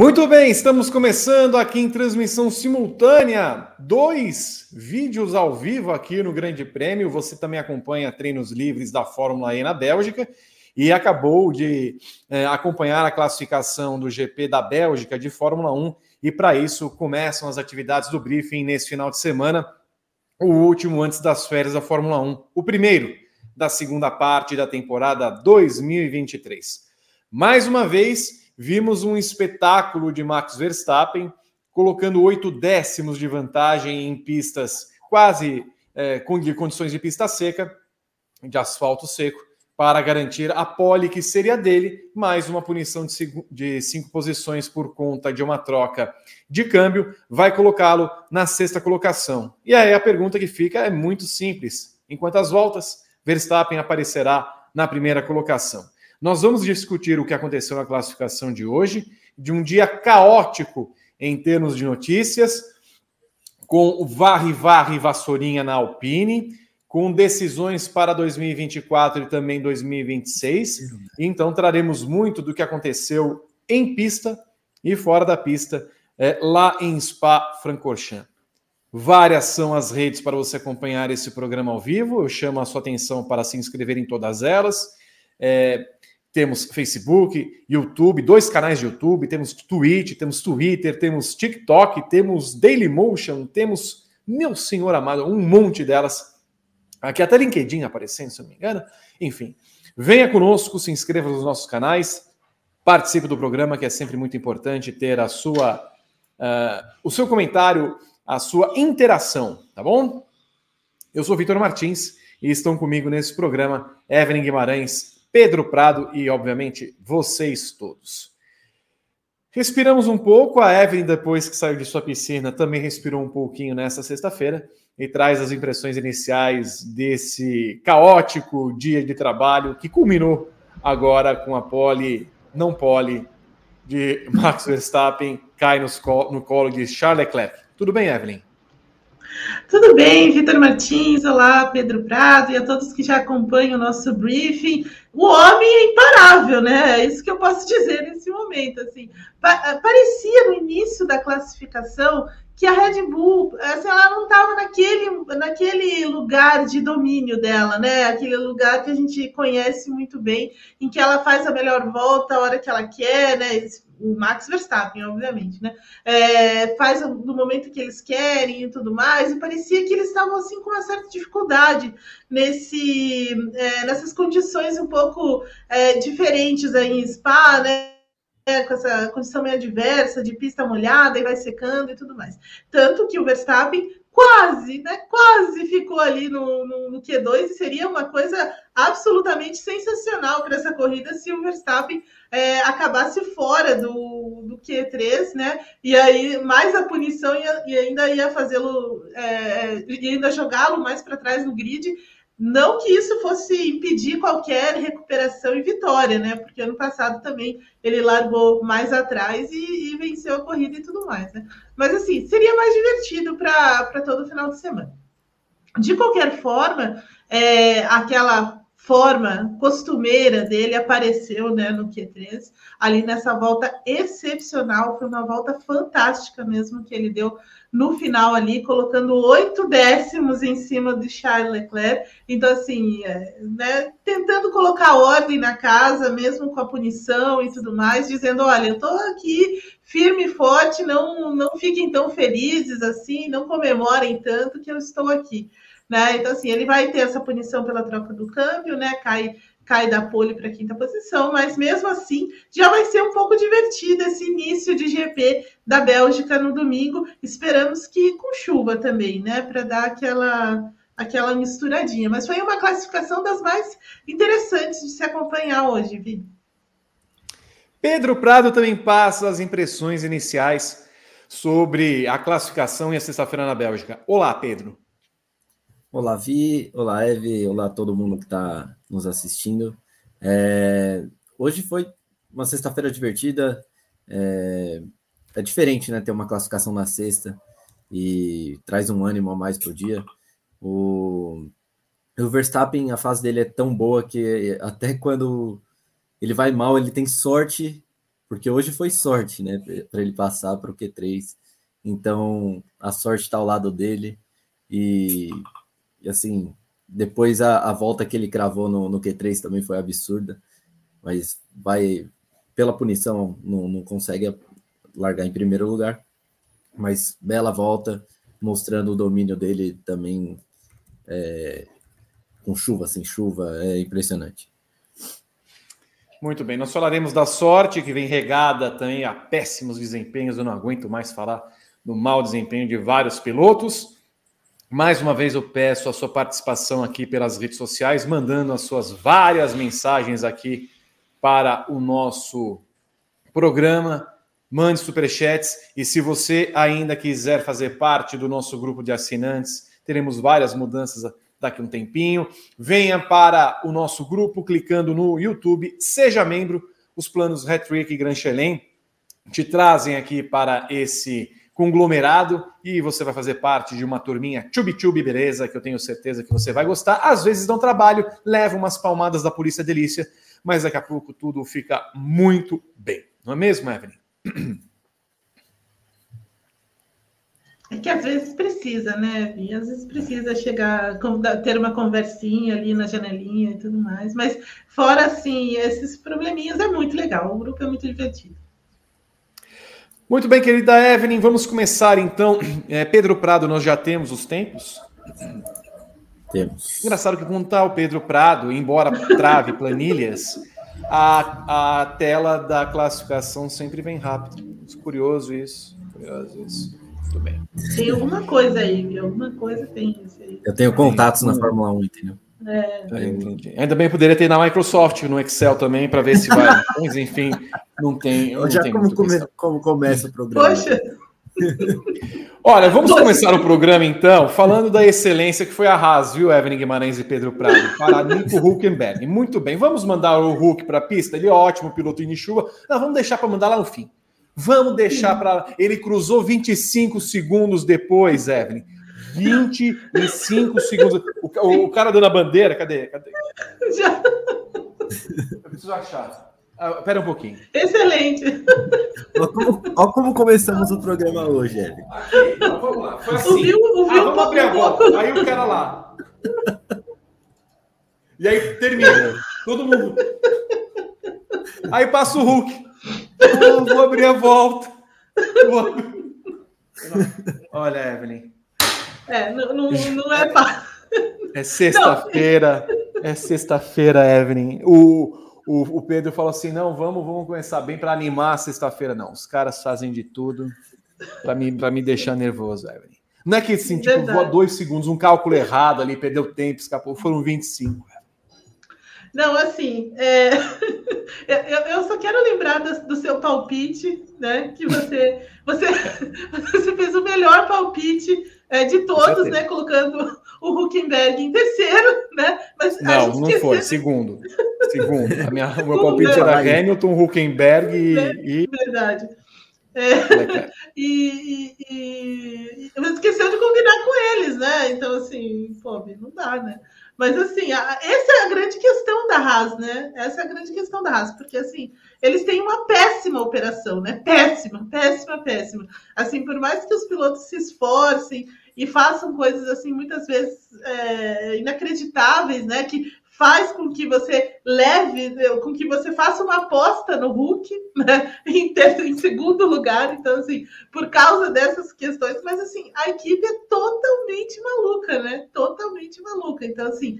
Muito bem, estamos começando aqui em transmissão simultânea, dois vídeos ao vivo aqui no Grande Prêmio. Você também acompanha treinos livres da Fórmula E na Bélgica e acabou de é, acompanhar a classificação do GP da Bélgica de Fórmula 1 e para isso começam as atividades do briefing nesse final de semana, o último antes das férias da Fórmula 1, o primeiro da segunda parte da temporada 2023. Mais uma vez, vimos um espetáculo de Max Verstappen colocando oito décimos de vantagem em pistas quase é, com condições de pista seca, de asfalto seco, para garantir a pole que seria dele, mais uma punição de cinco, de cinco posições por conta de uma troca de câmbio, vai colocá-lo na sexta colocação. E aí a pergunta que fica é muito simples: em quantas voltas Verstappen aparecerá na primeira colocação? Nós vamos discutir o que aconteceu na classificação de hoje, de um dia caótico em termos de notícias, com o varre-varre vassourinha na Alpine, com decisões para 2024 e também 2026. Então, traremos muito do que aconteceu em pista e fora da pista, é, lá em Spa-Francorchamps. Várias são as redes para você acompanhar esse programa ao vivo. Eu chamo a sua atenção para se inscrever em todas elas. É, temos Facebook, YouTube, dois canais de YouTube, temos Twitch, temos Twitter, temos TikTok, temos Dailymotion, temos, meu senhor amado, um monte delas. Aqui até LinkedIn aparecendo, se não me engano. Enfim, venha conosco, se inscreva nos nossos canais, participe do programa, que é sempre muito importante ter a sua, uh, o seu comentário, a sua interação, tá bom? Eu sou Vitor Martins e estão comigo nesse programa Evelyn Guimarães, Pedro Prado e, obviamente, vocês todos. Respiramos um pouco. A Evelyn, depois que saiu de sua piscina, também respirou um pouquinho nessa sexta-feira e traz as impressões iniciais desse caótico dia de trabalho que culminou agora com a pole, não pole, de Max Verstappen cai no colo de Charles Leclerc. Tudo bem, Evelyn? Tudo bem, Vitor Martins, olá, Pedro Prado e a todos que já acompanham o nosso briefing. O homem é imparável, né? É isso que eu posso dizer nesse momento. Assim, parecia no início da classificação que a Red Bull, assim, ela não estava naquele, naquele lugar de domínio dela, né? Aquele lugar que a gente conhece muito bem, em que ela faz a melhor volta a hora que ela quer, né? o Max Verstappen, obviamente, né? É, faz no momento que eles querem e tudo mais, e parecia que eles estavam assim com uma certa dificuldade nesse, é, nessas condições um pouco é, diferentes aí em Spa, né? Com essa condição meio adversa de pista molhada e vai secando e tudo mais. Tanto que o Verstappen quase, né? Quase ficou ali no, no, no Q2 e seria uma coisa absolutamente sensacional para essa corrida se o Verstappen é, acabasse fora do, do Q3, né? E aí mais a punição ia, e ainda ia fazê-lo, é, e ainda jogá-lo mais para trás no grid. Não que isso fosse impedir qualquer recuperação e vitória, né? Porque ano passado também ele largou mais atrás e, e venceu a corrida e tudo mais, né? Mas assim, seria mais divertido para todo final de semana. De qualquer forma, é, aquela forma costumeira dele apareceu né, no Q3, ali nessa volta excepcional, foi uma volta fantástica mesmo que ele deu no final ali, colocando oito décimos em cima de Charles Leclerc. Então, assim, é, né, tentando colocar ordem na casa, mesmo com a punição e tudo mais, dizendo: olha, eu estou aqui firme e forte, não, não fiquem tão felizes assim, não comemorem tanto que eu estou aqui. Né? Então, assim, ele vai ter essa punição pela troca do câmbio, né? Cai, cai da pole para a quinta posição, mas mesmo assim já vai ser um pouco divertido esse início de GP da Bélgica no domingo. Esperamos que com chuva também, né? Para dar aquela aquela misturadinha. Mas foi uma classificação das mais interessantes de se acompanhar hoje, Vi. Pedro Prado também passa as impressões iniciais sobre a classificação e a sexta-feira na Bélgica. Olá, Pedro. Olá, Vi. Olá, Eve. Olá, todo mundo que está nos assistindo. É... Hoje foi uma sexta-feira divertida. É... é... diferente, né? Ter uma classificação na sexta e traz um ânimo a mais pro dia. O, o Verstappen, a fase dele é tão boa que até quando ele vai mal, ele tem sorte porque hoje foi sorte, né, para ele passar para o Q3. Então, a sorte está ao lado dele e, e assim, depois a, a, volta que ele cravou no, no, Q3 também foi absurda, mas vai pela punição não, não consegue largar em primeiro lugar, mas bela volta mostrando o domínio dele também é, com chuva, sem chuva, é impressionante. Muito bem, nós falaremos da sorte que vem regada também a péssimos desempenhos. Eu não aguento mais falar do mau desempenho de vários pilotos. Mais uma vez eu peço a sua participação aqui pelas redes sociais, mandando as suas várias mensagens aqui para o nosso programa. Mande superchats e se você ainda quiser fazer parte do nosso grupo de assinantes, teremos várias mudanças daqui a um tempinho. Venha para o nosso grupo clicando no YouTube, seja membro. Os planos Retrick e Gran Chelem te trazem aqui para esse conglomerado e você vai fazer parte de uma turminha tchubi-tchubi, beleza? Que eu tenho certeza que você vai gostar. Às vezes dão trabalho, leva umas palmadas da polícia delícia, mas daqui a pouco tudo fica muito bem. Não é mesmo, Evelyn? É que às vezes precisa, né, E Às vezes precisa chegar, ter uma conversinha ali na janelinha e tudo mais. Mas fora, assim, esses probleminhas é muito legal. O grupo é muito divertido. Muito bem, querida Evelyn, vamos começar então. É, Pedro Prado, nós já temos os tempos? Temos. Engraçado que quando está o Pedro Prado, embora trave planilhas, a, a tela da classificação sempre vem rápido. Curioso isso. Curioso isso. Muito bem. Tem alguma coisa aí? Alguma coisa tem isso aí. Eu tenho contatos na Fórmula 1, entendeu? É. Ainda bem poderia ter na Microsoft, no Excel também, para ver se vai. Mas enfim, não tem. Não Já tem como, come, como começa o programa. Poxa! Olha, vamos Poxa. começar o programa então, falando da excelência que foi a Haas, viu, Evelyn Guimarães e Pedro Prado, para Nico Huckenberg. Muito bem, vamos mandar o Hulk para a pista, ele é ótimo, piloto em chuva. Não, vamos deixar para mandar lá no fim. Vamos deixar para. Ele cruzou 25 segundos depois, Evelyn. 25 segundos. O, o, cara dando a bandeira, cadê? cadê? Já. Eu preciso achar. Ah, pera um pouquinho. Excelente. Olha como, olha como começamos o programa hoje, Evelyn. Aqui, então, vamos lá. Foi assim. Ouviu, ouviu ah, vamos abrir a volta. Aí o cara lá. E aí termina. Todo mundo. Aí passa o Hulk. Oh, vou abrir a volta. Olha, Evelyn. É, não, não, não é fácil. É sexta-feira. É sexta-feira, Evelyn. O, o, o, Pedro falou assim: não, vamos, vamos começar bem para animar a sexta-feira. Não, os caras fazem de tudo para me, me deixar nervoso, Evelyn. Não é que assim, tipo, voa dois segundos, um cálculo errado ali, perdeu tempo, escapou, foram 25. Não, assim, é... eu, eu, só quero lembrar do, do, seu palpite, né? Que você, você, você fez o melhor palpite é, de todos, né? Colocando o Huckenberg em terceiro, né? Mas não, não foi, segundo. Segundo. A minha, o meu palpite era Hamilton, Huckenberg e. Verdade. É, é e, e, e, esqueceu de combinar com eles, né? Então, assim, pô, não dá, né? Mas assim, a, essa é a grande questão da Haas, né? Essa é a grande questão da Haas, porque assim, eles têm uma péssima operação, né? Péssima, péssima, péssima. Assim, por mais que os pilotos se esforcem e façam coisas assim, muitas vezes é, inacreditáveis, né? Que faz com que você leve, com que você faça uma aposta no Hulk, né? Em, ter, em segundo lugar. Então, assim, por causa dessas questões, mas assim, a equipe é totalmente maluca, né? Totalmente maluca. Então, assim,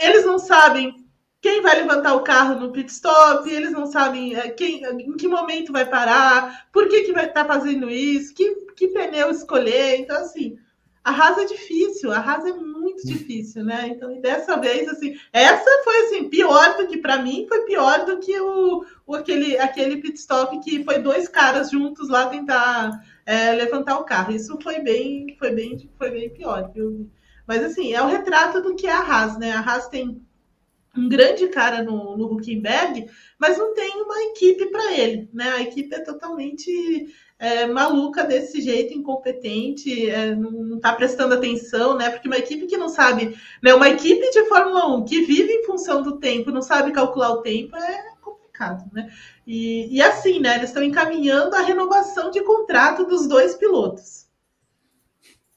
eles não sabem quem vai levantar o carro no pit stop, eles não sabem é, quem, em que momento vai parar, por que, que vai estar tá fazendo isso, que, que pneu escolher. Então, assim, a Haas é difícil, a Haas é muito difícil, né? Então, dessa vez, assim, essa foi assim, pior do que para mim, foi pior do que o, o, aquele, aquele pit stop que foi dois caras juntos lá tentar é, levantar o carro. Isso foi bem, foi bem, foi bem pior, viu? Mas assim, é o retrato do que é a Haas, né? A Haas tem um grande cara no, no Huckenberg, mas não tem uma equipe para ele, né? A equipe é totalmente é, maluca desse jeito, incompetente, é, não está prestando atenção, né? Porque uma equipe que não sabe, né? Uma equipe de Fórmula 1 que vive em função do tempo, não sabe calcular o tempo, é complicado. né? E, e assim, né? Eles estão encaminhando a renovação de contrato dos dois pilotos.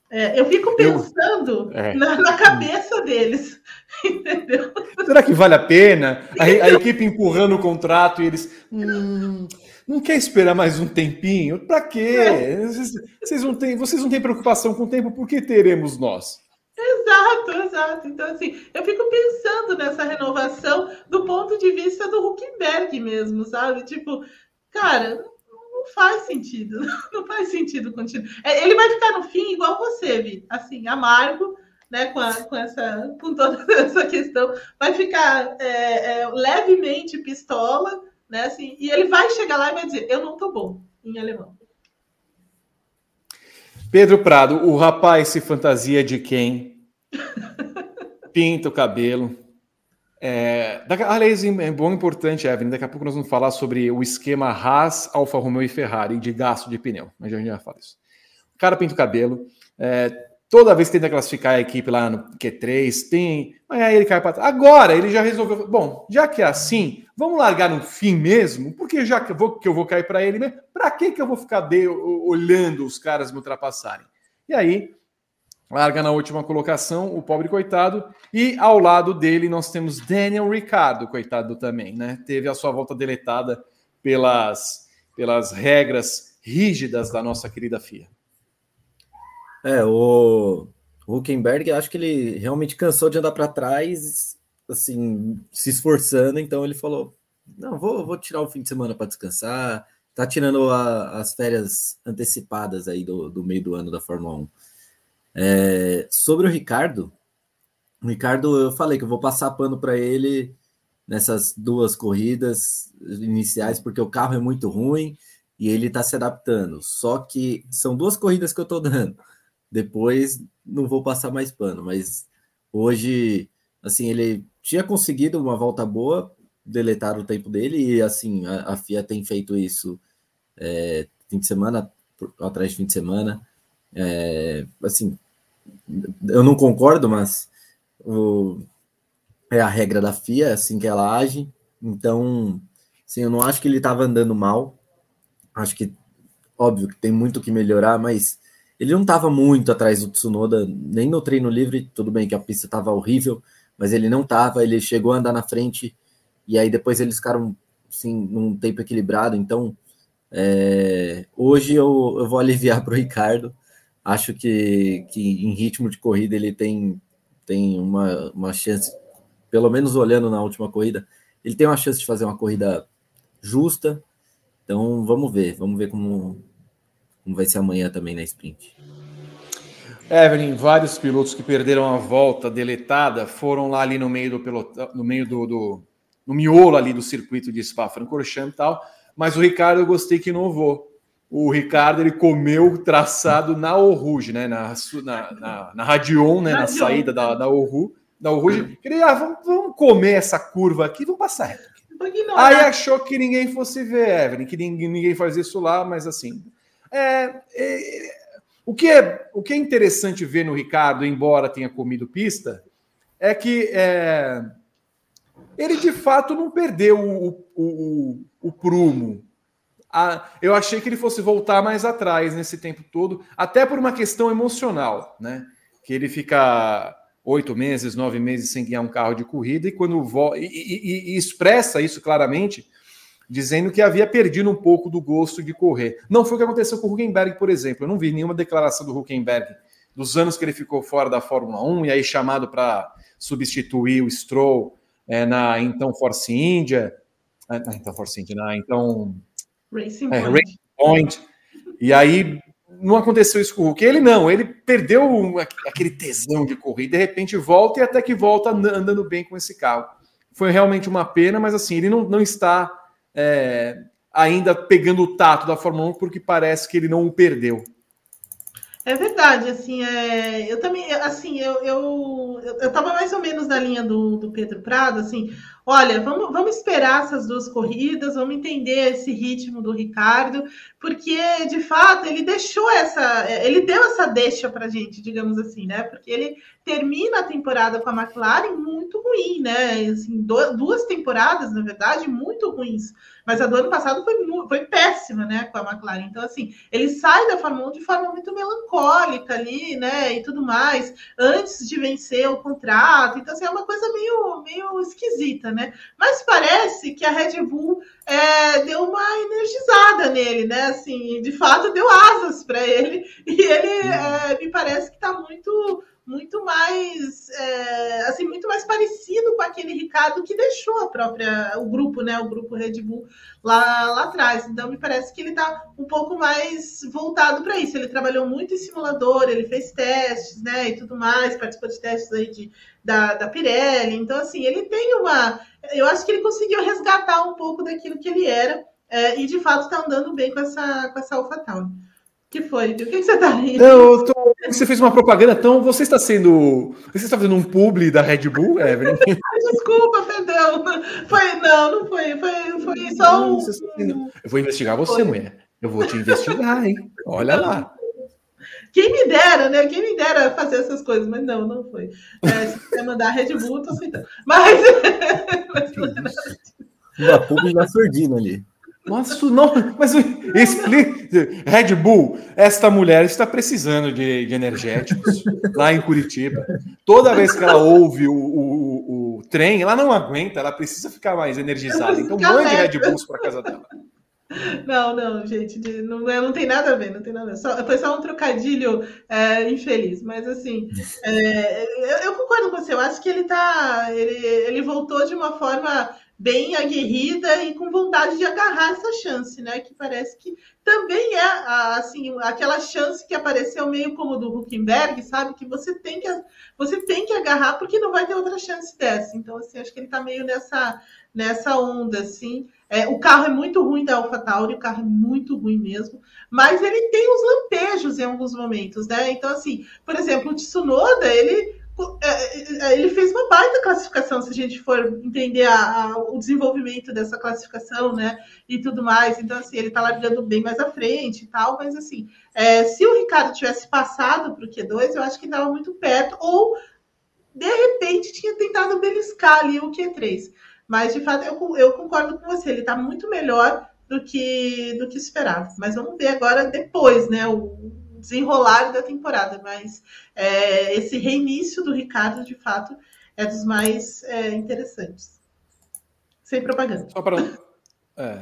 É, eu fico pensando eu, é. na, na, cabeça deles, entendeu? Será que vale a pena? A, a equipe empurrando o contrato e eles. Hum, não quer esperar mais um tempinho? Para quê? É. Vocês, não têm, vocês não têm preocupação com o tempo, por que teremos nós? Exato, exato. Então, assim, eu fico pensando nessa renovação do ponto de vista do Huckenberg mesmo, sabe? Tipo, cara, não faz sentido. Não faz sentido continuar. É, ele vai ficar no fim igual você, Vi. Assim, amargo, né? Com, a, com, essa, com toda essa questão. Vai ficar é, é, levemente pistola, né? Assim, e ele vai chegar lá e vai dizer: Eu não tô bom, em alemão. Pedro Prado, o rapaz se fantasia de quem? Pinta o cabelo. É, aliás, é bom importante, Evelyn. Daqui a pouco nós vamos falar sobre o esquema Haas, Alfa Romeo e Ferrari de gasto de pneu. Mas já a gente já fala isso. O cara pinta o cabelo. É, toda vez que tenta classificar a equipe lá no Q3, tem. Mas aí ele cai para trás. Agora ele já resolveu. Bom, já que é assim, vamos largar no fim mesmo, porque já que eu vou, que eu vou cair para ele mesmo, para que, que eu vou ficar de, olhando os caras me ultrapassarem? E aí larga na última colocação, o pobre coitado, e ao lado dele nós temos Daniel Ricardo, coitado também, né? Teve a sua volta deletada pelas, pelas regras rígidas da nossa querida FIA. É, o Huckenberg, acho que ele realmente cansou de andar para trás, assim, se esforçando, então ele falou: não, vou, vou tirar o fim de semana para descansar. Tá tirando a, as férias antecipadas aí do, do meio do ano da Fórmula 1. É, sobre o Ricardo, o Ricardo, eu falei que eu vou passar pano para ele nessas duas corridas iniciais, porque o carro é muito ruim e ele está se adaptando. Só que são duas corridas que eu estou dando. Depois não vou passar mais pano, mas hoje, assim, ele tinha conseguido uma volta boa, deletar o tempo dele, e assim, a, a FIA tem feito isso é, fim de semana, atrás de fim de semana. É, assim, eu não concordo, mas o, é a regra da FIA, é assim que ela age. Então, assim, eu não acho que ele estava andando mal. Acho que, óbvio, que tem muito que melhorar, mas ele não estava muito atrás do Tsunoda, nem no treino livre. Tudo bem que a pista estava horrível, mas ele não estava. Ele chegou a andar na frente e aí depois eles ficaram assim, num tempo equilibrado. Então, é, hoje eu, eu vou aliviar para o Ricardo. Acho que, que em ritmo de corrida ele tem, tem uma, uma chance, pelo menos olhando na última corrida, ele tem uma chance de fazer uma corrida justa. Então vamos ver, vamos ver como, como vai ser amanhã também na sprint. Evelyn, vários pilotos que perderam a volta deletada foram lá ali no meio do pelotão, no meio do, do no miolo ali do circuito de Spa-Francorchamps e tal, mas o Ricardo eu gostei que inovou o Ricardo ele comeu o traçado na Oruge, né? Na, na, na, na Radion, né? Na saída da, da Oru, da Oruge. Ele, ah, vamos, vamos comer essa curva aqui, vamos passar reto. Aí achou que ninguém fosse ver, Evelyn, que ninguém, ninguém faz isso lá, mas assim. É, é, o, que é, o que é interessante ver no Ricardo, embora tenha comido pista, é que é, ele de fato não perdeu o, o, o, o prumo a, eu achei que ele fosse voltar mais atrás nesse tempo todo, até por uma questão emocional, né? Que ele fica oito meses, nove meses sem ganhar um carro de corrida e quando e, e, e, expressa isso claramente, dizendo que havia perdido um pouco do gosto de correr. Não foi o que aconteceu com o Huckenberg, por exemplo. Eu não vi nenhuma declaração do Huckenberg dos anos que ele ficou fora da Fórmula 1 e aí chamado para substituir o Stroll é, na então Force India, na então Force India, na então Racing é, Point. Racing Point. E aí não aconteceu isso com o Hulk. Ele não, ele perdeu aquele tesão de correr, de repente volta e até que volta andando bem com esse carro. Foi realmente uma pena, mas assim, ele não, não está é, ainda pegando o tato da Fórmula 1 porque parece que ele não o perdeu. É verdade, assim, é, eu também, assim, eu, eu, eu mais ou menos na linha do, do Pedro Prado, assim, olha, vamos, vamos esperar essas duas corridas, vamos entender esse ritmo do Ricardo, porque de fato ele deixou essa, ele deu essa deixa para gente, digamos assim, né? Porque ele termina a temporada com a McLaren muito ruim, né? Assim, duas temporadas, na verdade, muito ruins. Mas a do ano passado foi, foi péssima, né, com a McLaren. Então, assim, ele sai da Fórmula 1 de forma muito melancólica ali, né, e tudo mais, antes de vencer o contrato. Então, assim, é uma coisa meio, meio esquisita, né? Mas parece que a Red Bull é, deu uma energizada nele, né? Assim, de fato, deu asas para ele. E ele, é, me parece que está muito muito mais é, assim muito mais parecido com aquele Ricardo que deixou a própria o grupo né o grupo Red Bull lá, lá atrás. Então me parece que ele está um pouco mais voltado para isso. Ele trabalhou muito em simulador ele fez testes né e tudo mais participou de testes aí de, da, da Pirelli. Então assim ele tem uma eu acho que ele conseguiu resgatar um pouco daquilo que ele era é, e de fato está andando bem com essa com essa AlphaTauri que foi? O que, que você está rindo? Não, tô... você fez uma propaganda, então você está sendo. Você está fazendo um publi da Red Bull, Evelyn? Desculpa, perdão. Foi, não, não foi. Foi, foi só um. Eu vou investigar você, foi. mulher. Eu vou te investigar, hein? Olha lá. Quem me dera, né? Quem me dera fazer essas coisas, mas não, não foi. É, se quiser mandar a Red Bull, tô aceitando. Mas. Uma publi na surdina ali. Nossa, não, mas explica. Red Bull, esta mulher está precisando de, de, energéticos lá em Curitiba. Toda vez que ela ouve o, o, o, trem, ela não aguenta, ela precisa ficar mais energizada. Então, mande Red Bulls para casa dela. Não, não, gente, não, não tem nada a ver, não tem nada a ver. Só, foi só um trocadilho é, infeliz, mas assim, é, eu, eu, concordo com você, eu acho que ele tá. Ele, ele voltou de uma forma bem aguerrida e com vontade de agarrar essa chance, né? Que parece que também é assim aquela chance que apareceu meio como do Huckenberg, sabe? Que você tem que você tem que agarrar porque não vai ter outra chance dessa. Então assim, acho que ele está meio nessa nessa onda assim. É, o carro é muito ruim da AlphaTauri, o carro é muito ruim mesmo, mas ele tem uns lampejos em alguns momentos, né? Então assim, por exemplo, o Tsunoda, ele ele fez uma baita classificação, se a gente for entender a, a, o desenvolvimento dessa classificação, né, e tudo mais. Então, assim, ele tá largando bem mais à frente e tal, mas, assim, é, se o Ricardo tivesse passado para o Q2, eu acho que estava muito perto, ou, de repente, tinha tentado beliscar ali o Q3. Mas, de fato, eu, eu concordo com você, ele está muito melhor do que, do que esperava. Mas vamos ver agora, depois, né, o, desenrolar da temporada, mas é, esse reinício do Ricardo, de fato, é dos mais é, interessantes. Sem propaganda. Só. É,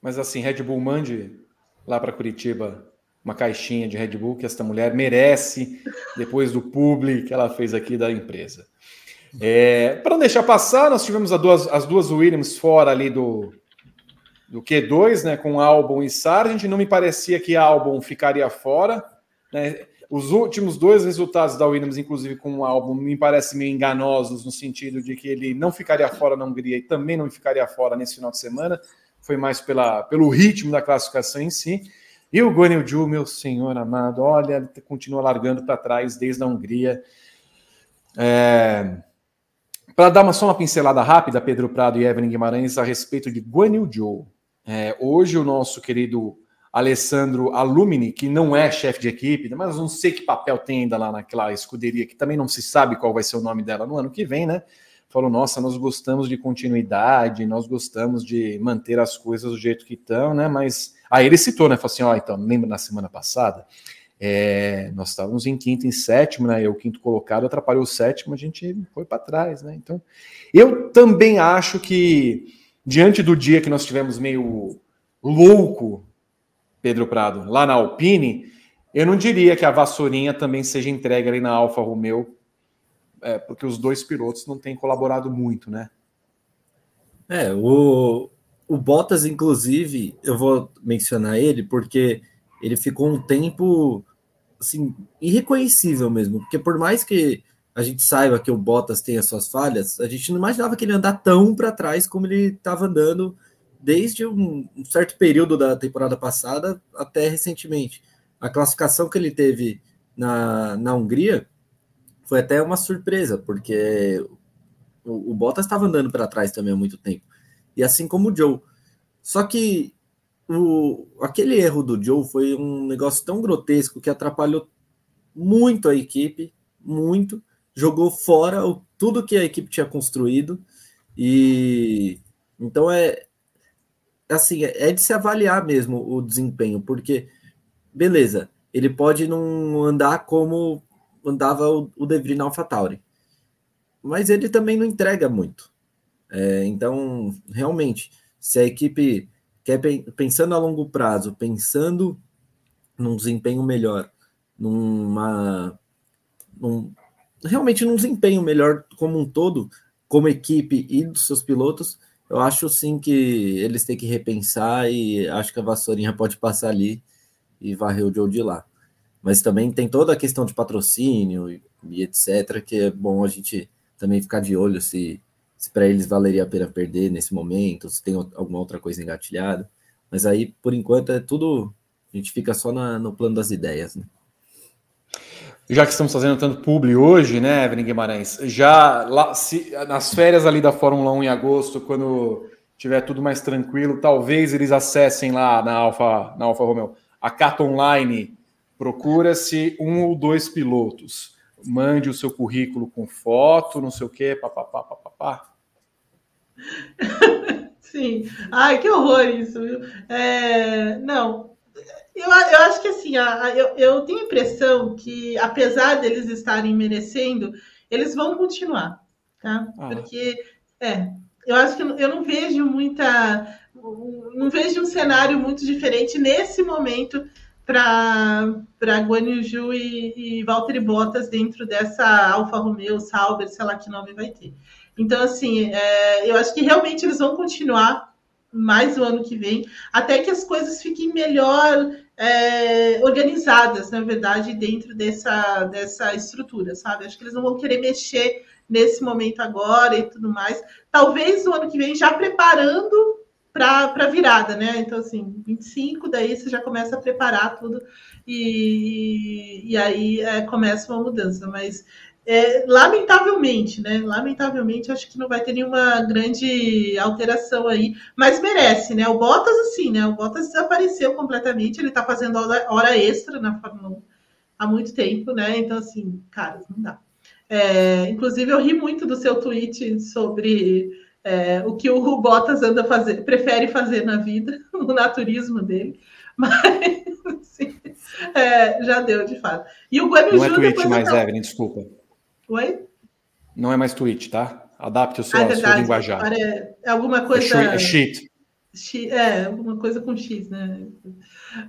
mas assim, Red Bull mande lá para Curitiba uma caixinha de Red Bull que esta mulher merece depois do publi que ela fez aqui da empresa. É, para não deixar passar, nós tivemos duas, as duas Williams fora ali do, do Q2, né, com Albon e Sargent. Não me parecia que Albon ficaria fora. Né? Os últimos dois resultados da Williams, inclusive com o álbum, me parecem meio enganosos no sentido de que ele não ficaria fora na Hungria e também não ficaria fora nesse final de semana. Foi mais pela, pelo ritmo da classificação em si. E o Guanyu Zhou, meu senhor amado, olha, ele continua largando para trás desde a Hungria. É... Para dar uma, só uma pincelada rápida, Pedro Prado e Evelyn Guimarães, a respeito de Guanyu Zhou. É, hoje o nosso querido Alessandro Alumini, que não é chefe de equipe, mas não sei que papel tem ainda lá naquela escuderia, que também não se sabe qual vai ser o nome dela no ano que vem, né? Falou, nossa, nós gostamos de continuidade, nós gostamos de manter as coisas do jeito que estão, né? Mas aí ele citou, né? Falou assim: ó, oh, então, lembra na semana passada? É, nós estávamos em quinto e sétimo, né? O quinto colocado atrapalhou o sétimo, a gente foi para trás, né? Então, eu também acho que, diante do dia que nós tivemos meio louco Pedro Prado, lá na Alpine, eu não diria que a vassourinha também seja entregue ali na Alfa Romeo, é, porque os dois pilotos não têm colaborado muito, né? É, o, o Bottas, inclusive, eu vou mencionar ele porque ele ficou um tempo assim, irreconhecível mesmo, porque por mais que a gente saiba que o Bottas tem as suas falhas, a gente não imaginava que ele ia andar tão para trás como ele estava andando desde um, um, certo período da temporada passada até recentemente. A classificação que ele teve na, na Hungria foi até uma surpresa, porque O, o Bottas estava andando para trás também há muito tempo. E assim como o Joe. Só que o, aquele erro do Joe foi um negócio tão grotesco que atrapalhou muito a equipe, muito, jogou fora o, tudo que a equipe tinha construído e então é assim é de se avaliar mesmo o desempenho, porque beleza, ele pode não andar como andava o, o De Vries na AlphaTauri, mas ele também não entrega muito. É, então, realmente, se a equipe quer pensando a longo prazo, pensando num desempenho melhor, numa num, realmente num desempenho melhor como um todo, como equipe e dos seus pilotos, eu acho sim que eles têm que repensar e acho que a vassourinha pode passar ali e varrer o Joe de lá. Mas também tem toda a questão de patrocínio e, e etc, que é bom a gente também ficar de olho se se para eles valeria a pena perder nesse momento, se tem alguma outra coisa engatilhada. Mas aí, por enquanto, é tudo. A gente fica só na, no plano das ideias. Né? Já que estamos fazendo tanto publi hoje, né, Evelyn Guimarães? Já lá, se, nas férias ali da Fórmula 1 em agosto, quando tiver tudo mais tranquilo, talvez eles acessem lá na Alfa, na Alfa Romeo a Cat Online. Procura-se um ou dois pilotos. Mande o seu currículo com foto, não sei o quê, papapá, papapá. Sim. Ai, que horror isso, viu? É, não. Eu, eu acho que assim, a, a, eu, eu tenho a impressão que, apesar deles estarem merecendo, eles vão continuar, tá? Ah. Porque, é, eu acho que eu não vejo muita. Não vejo um cenário muito diferente nesse momento para Guan Yu e, e Valtteri Bottas dentro dessa Alfa Romeo, Sauber, sei lá que nome vai ter. Então, assim, é, eu acho que realmente eles vão continuar mais o ano que vem, até que as coisas fiquem melhor é, organizadas, na verdade, dentro dessa, dessa estrutura, sabe? Acho que eles não vão querer mexer nesse momento agora e tudo mais. Talvez no ano que vem já preparando para a virada, né? Então, assim, 25, daí você já começa a preparar tudo e, e aí é, começa uma mudança. Mas é, lamentavelmente, né? Lamentavelmente, acho que não vai ter nenhuma grande alteração aí, mas merece, né? O Bottas, assim, né? O Bottas desapareceu completamente, ele tá fazendo hora extra na Fórmula 1 há muito tempo, né? Então, assim, cara, não dá. É, inclusive, eu ri muito do seu tweet sobre é, o que o Bottas anda fazer, prefere fazer na vida, o naturismo dele, mas assim, é, já deu de fato. E o Guanaju Não é tweet mais, Evelyn, desculpa. Oi? Não é mais tweet, tá? Adapte o seu, ah, é seu linguajar. É, é alguma coisa. É sheet. É, alguma coisa com X, né?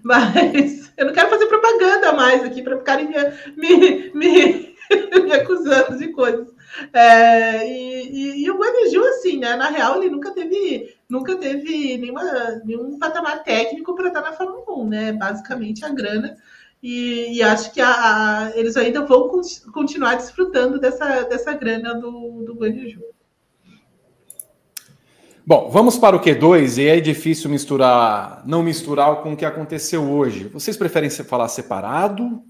Mas eu não quero fazer propaganda mais aqui para ficarem me, me, me, acusando de coisas. É, e, e, e, o Guanaju, assim, né? Na real, ele nunca teve, nunca teve nenhuma, nenhum patamar técnico para estar na Fórmula 1, né? Basicamente a grana e, e acho que a, a, eles ainda vão continuar desfrutando dessa, dessa grana do, do Guanaju. Bom, vamos para o Q2 e é difícil misturar, não misturar com o que aconteceu hoje. Vocês preferem falar separado?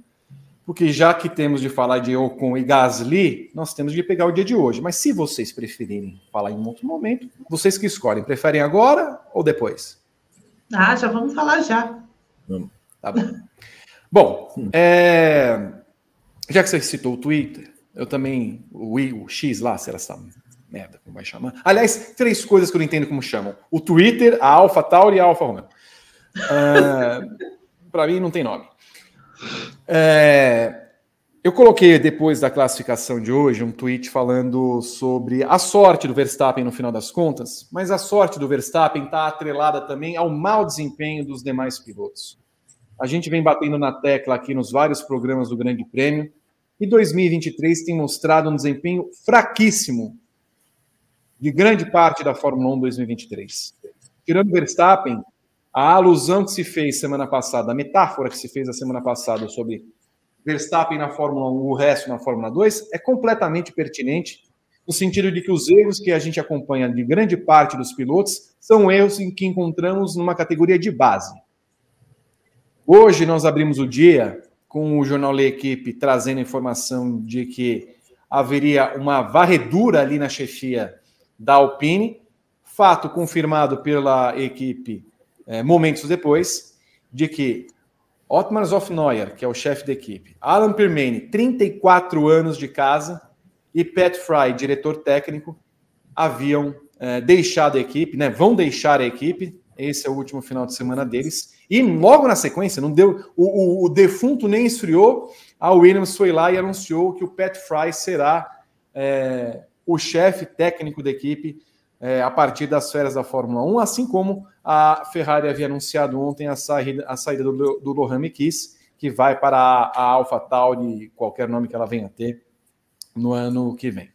Porque já que temos de falar de Ocon e Gasly, nós temos de pegar o dia de hoje. Mas se vocês preferirem falar em outro momento, vocês que escolhem. Preferem agora ou depois? Ah, já vamos falar já. Tá bom. Bom, é... já que você citou o Twitter, eu também, o, I, o X lá, será essa merda, como vai chamar? Aliás, três coisas que eu não entendo como chamam: o Twitter, a Alpha Tauri e a Alpha Romeo. É... Para mim, não tem nome. É... Eu coloquei depois da classificação de hoje um tweet falando sobre a sorte do Verstappen no final das contas, mas a sorte do Verstappen está atrelada também ao mau desempenho dos demais pilotos. A gente vem batendo na tecla aqui nos vários programas do Grande Prêmio. E 2023 tem mostrado um desempenho fraquíssimo de grande parte da Fórmula 1 2023. Tirando Verstappen, a alusão que se fez semana passada, a metáfora que se fez a semana passada sobre Verstappen na Fórmula 1, o resto na Fórmula 2, é completamente pertinente, no sentido de que os erros que a gente acompanha de grande parte dos pilotos são erros em que encontramos numa categoria de base. Hoje nós abrimos o dia com o jornal Le Equipe trazendo informação de que haveria uma varredura ali na chefia da Alpine. Fato confirmado pela equipe é, momentos depois, de que Otmar Zofneuer, que é o chefe da equipe, Alan Permane, 34 anos de casa, e Pat Fry, diretor técnico, haviam é, deixado a equipe, né? Vão deixar a equipe. Esse é o último final de semana deles. E logo na sequência, não deu. O, o, o defunto nem esfriou. A Williams foi lá e anunciou que o Pat Fry será é, o chefe técnico da equipe é, a partir das férias da Fórmula 1, assim como a Ferrari havia anunciado ontem a saída, a saída do, do Lohan Mekis, que vai para a, a AlphaTauri, qualquer nome que ela venha a ter, no ano que vem.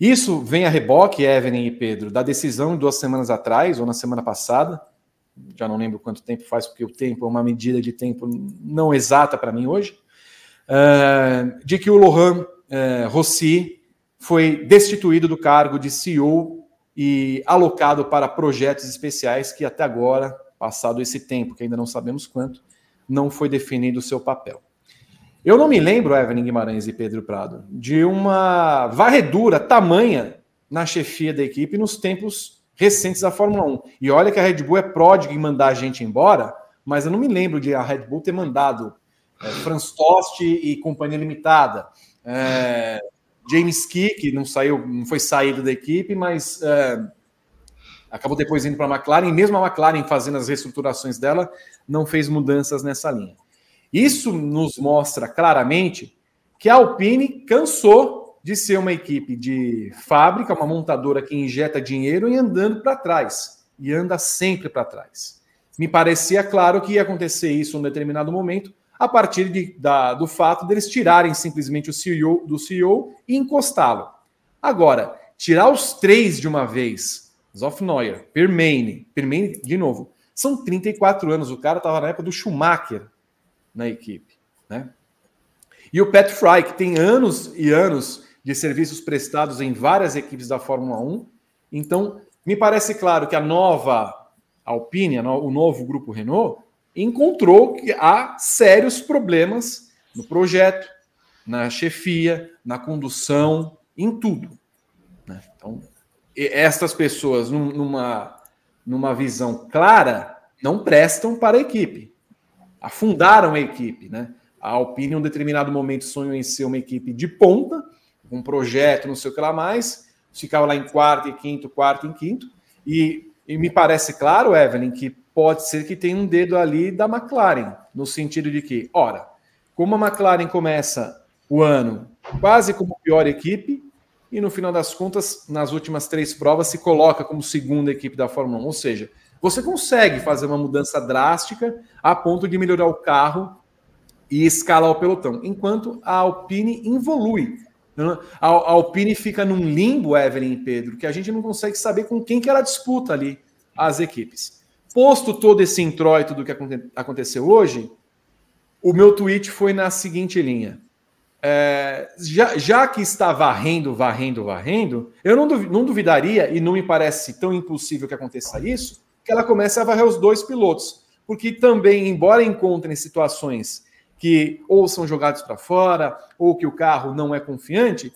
Isso vem a reboque, Evelyn e Pedro, da decisão de duas semanas atrás, ou na semana passada, já não lembro quanto tempo faz, porque o tempo é uma medida de tempo não exata para mim hoje, uh, de que o Lohan uh, Rossi foi destituído do cargo de CEO e alocado para projetos especiais que até agora, passado esse tempo, que ainda não sabemos quanto, não foi definido o seu papel. Eu não me lembro, Evelyn Guimarães e Pedro Prado, de uma varredura tamanha na chefia da equipe nos tempos recentes da Fórmula 1. E olha que a Red Bull é pródiga em mandar a gente embora, mas eu não me lembro de a Red Bull ter mandado é, Franz Tost e Companhia Limitada, é, James Key, que não saiu, não foi saído da equipe, mas é, acabou depois indo para a McLaren, e mesmo a McLaren fazendo as reestruturações dela, não fez mudanças nessa linha. Isso nos mostra claramente que a Alpine cansou de ser uma equipe de fábrica, uma montadora que injeta dinheiro e andando para trás, e anda sempre para trás. Me parecia claro que ia acontecer isso em um determinado momento, a partir de, da, do fato deles tirarem simplesmente o CEO do CEO e encostá-lo. Agora, tirar os três de uma vez, Zofneuer, Permane, Permane, de novo, são 34 anos. O cara estava na época do Schumacher na equipe, né? E o Pat Fry, que tem anos e anos de serviços prestados em várias equipes da Fórmula 1. Então, me parece claro que a nova Alpine, o novo grupo Renault, encontrou que há sérios problemas no projeto, na chefia, na condução, em tudo. Né? Então, estas pessoas, numa, numa visão clara, não prestam para a equipe. Afundaram a equipe. Né? A Alpine, em um determinado momento, sonhou em ser uma equipe de ponta, um projeto, não sei o que lá mais, ficava lá em quarto e quinto, quarto e quinto, e, e me parece claro, Evelyn, que pode ser que tenha um dedo ali da McLaren, no sentido de que, ora, como a McLaren começa o ano quase como pior equipe, e no final das contas, nas últimas três provas, se coloca como segunda equipe da Fórmula 1. Ou seja, você consegue fazer uma mudança drástica a ponto de melhorar o carro e escalar o pelotão, enquanto a Alpine evolui. A Alpine fica num limbo, Evelyn e Pedro, que a gente não consegue saber com quem que ela disputa ali as equipes. Posto todo esse introito do que aconteceu hoje, o meu tweet foi na seguinte linha. É, já, já, que está varrendo, varrendo, varrendo, eu não, não duvidaria, e não me parece tão impossível que aconteça isso, que ela comece a varrer os dois pilotos. Porque também, embora encontrem situações que ou são jogados para fora, ou que o carro não é confiante,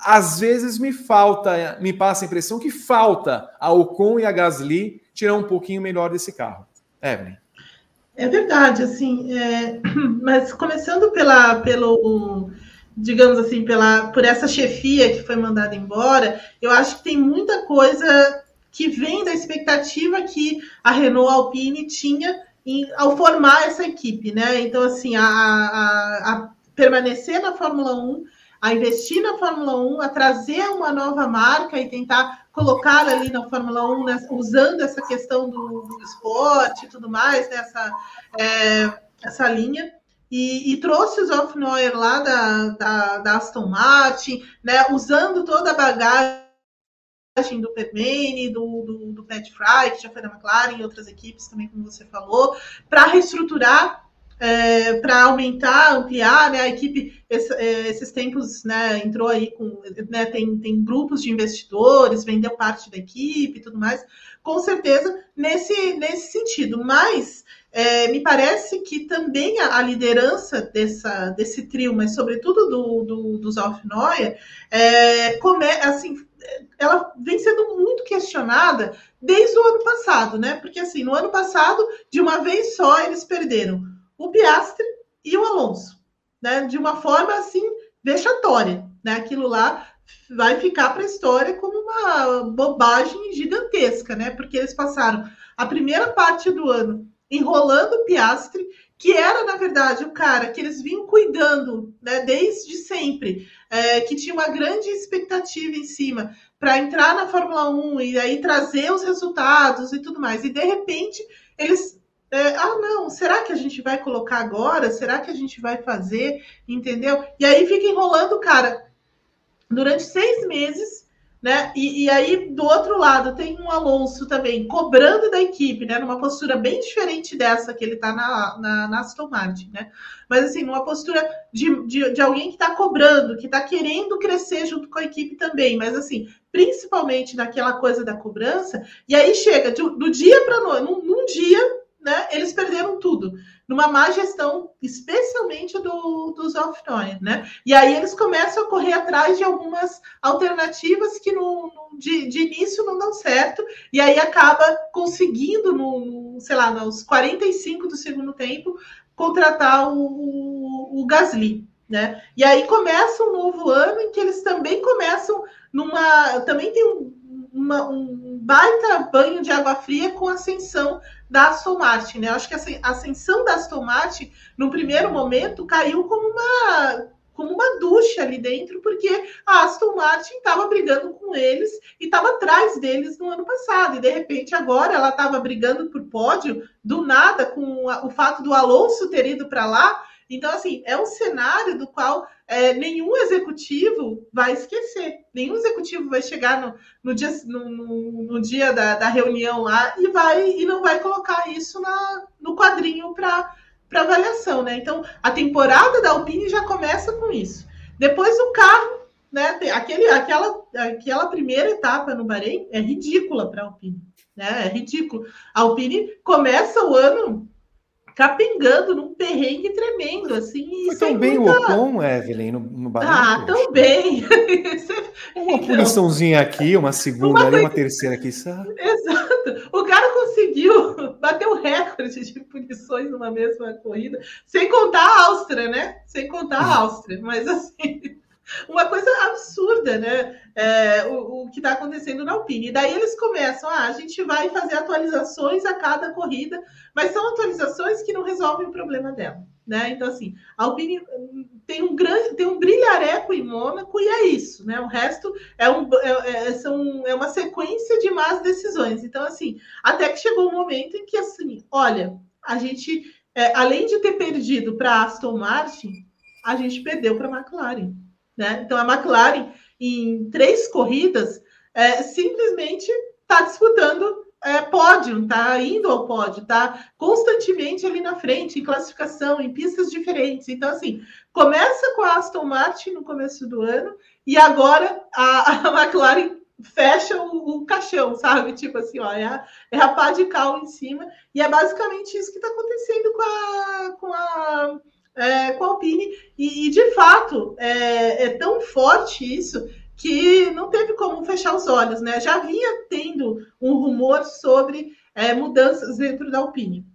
às vezes me falta, me passa a impressão que falta a Ocon e a Gasly tirar um pouquinho melhor desse carro. Evelyn. É verdade, assim, é... mas começando pela, pelo, digamos assim, pela, por essa chefia que foi mandada embora, eu acho que tem muita coisa que vem da expectativa que a Renault Alpine tinha em, ao formar essa equipe, né? Então, assim, a, a, a permanecer na Fórmula 1 a investir na Fórmula 1, a trazer uma nova marca e tentar colocá-la ali na Fórmula 1, né, usando essa questão do, do, esporte e tudo mais, né, é, essa linha. E, e, trouxe o Zoff lá da, da, da, Aston Martin, né, usando toda a bagagem do Permane, do, do, do Pat Fry, que já foi da McLaren e outras equipes também, como você falou, para reestruturar é, para aumentar, ampliar, né? A equipe, esse, é, esses tempos, né, entrou aí com, né, tem, tem grupos de investidores, vendeu parte da equipe e tudo mais, com certeza nesse, nesse sentido. Mas é, me parece que também a, a, liderança dessa, desse trio, mas sobretudo do, do, do Zalfnoia, é, come, assim, ela vem sendo muito questionada desde o ano passado, né? Porque assim, no ano passado, de uma vez só, eles perderam o Piastre e o Alonso, né? De uma forma assim vexatória, né? Aquilo lá vai ficar para a história como uma bobagem gigantesca, né? Porque eles passaram a primeira parte do ano enrolando o Piastre, que era, na verdade, o cara que eles vinham cuidando né, desde sempre, é, que tinha uma grande expectativa em cima para entrar na Fórmula 1 e aí trazer os resultados e tudo mais. E de repente eles. É, ah, não, será que a gente vai colocar agora? Será que a gente vai fazer? Entendeu? E aí fica enrolando o cara durante seis meses né? E, e, aí, do outro lado, tem um Alonso também cobrando da equipe, né? Numa postura bem diferente dessa que ele está na, na, na, Aston Martin, né? Mas assim, numa postura de, de, de alguém que está cobrando, que está querendo crescer junto com a equipe também, mas assim, principalmente naquela coisa da cobrança, e aí chega do, do dia para noite, num, num dia, né? Eles perderam tudo numa má gestão, especialmente do, dos off-noise, né? E aí eles começam a correr atrás de algumas alternativas que no de, de, início não dão certo, e aí acaba conseguindo, no, no, sei lá, nos 45 do segundo tempo, contratar o, o, o Gasly. Né? E aí começa um novo ano em que eles também começam numa. Também tem um, uma, um baita banho de água fria com ascensão da Aston Martin, né? Acho que a ascensão da Aston Martin, no primeiro momento, caiu como uma como uma ducha ali dentro, porque a Aston Martin estava brigando com eles e estava atrás deles no ano passado. E de repente agora ela estava brigando por pódio, do nada, com o fato do Alonso ter ido para lá. Então, assim, é um cenário do qual é, nenhum executivo vai esquecer. Nenhum executivo vai chegar no, no dia, no, no, dia da, da, reunião lá e vai e não vai colocar isso na, no quadrinho para avaliação, né? Então, a temporada da Alpine já começa com isso. Depois o carro, né? Aquele, aquela, aquela primeira etapa no Bahrein é ridícula para a Alpine. Né? É ridículo. A Alpine começa o ano capengando num perrengue tremendo, assim. Foi tão bem muita... o Ocon, Evelyn, no, no balanço. Ah, tão bem. uma então, puniçãozinha aqui, uma segunda uma... ali, uma terceira aqui, sabe? Exato. O cara conseguiu bater o recorde de punições numa mesma corrida, sem contar a Áustria, né? Sem contar a Áustria, mas assim uma coisa absurda, né? É, o, o, que está acontecendo na Alpine. E daí eles começam, ah, a gente vai fazer atualizações a cada corrida, mas são atualizações que não resolvem o problema dela. Né? Então, assim, a Alpine hum, tem um grande, tem um brilhareco em Mônaco e é isso, né? O resto é, um, é, é, são, é uma sequência de más decisões. Então, assim, até que chegou um momento em que, assim, olha, a gente, é, além de ter perdido para Aston Martin, a gente perdeu para a McLaren. Né? Então, a McLaren, em três corridas, é, simplesmente está disputando é, pódio, está indo ao pódio, está constantemente ali na frente, em classificação, em pistas diferentes. Então, assim, começa com a Aston Martin no começo do ano e agora a, a McLaren fecha o, o, caixão, sabe? Tipo assim, ó, é a, é a pá de cal em cima. E é basicamente isso que está acontecendo com a, com a é, com a Alpine. E, e de fato, é, é, tão forte isso que não teve como fechar os olhos, né? Já vinha tendo um rumor sobre é, mudanças dentro da Alpine.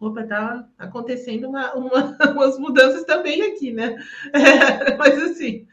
Opa, tá acontecendo uma, uma, umas mudanças também aqui, né? É, mas assim,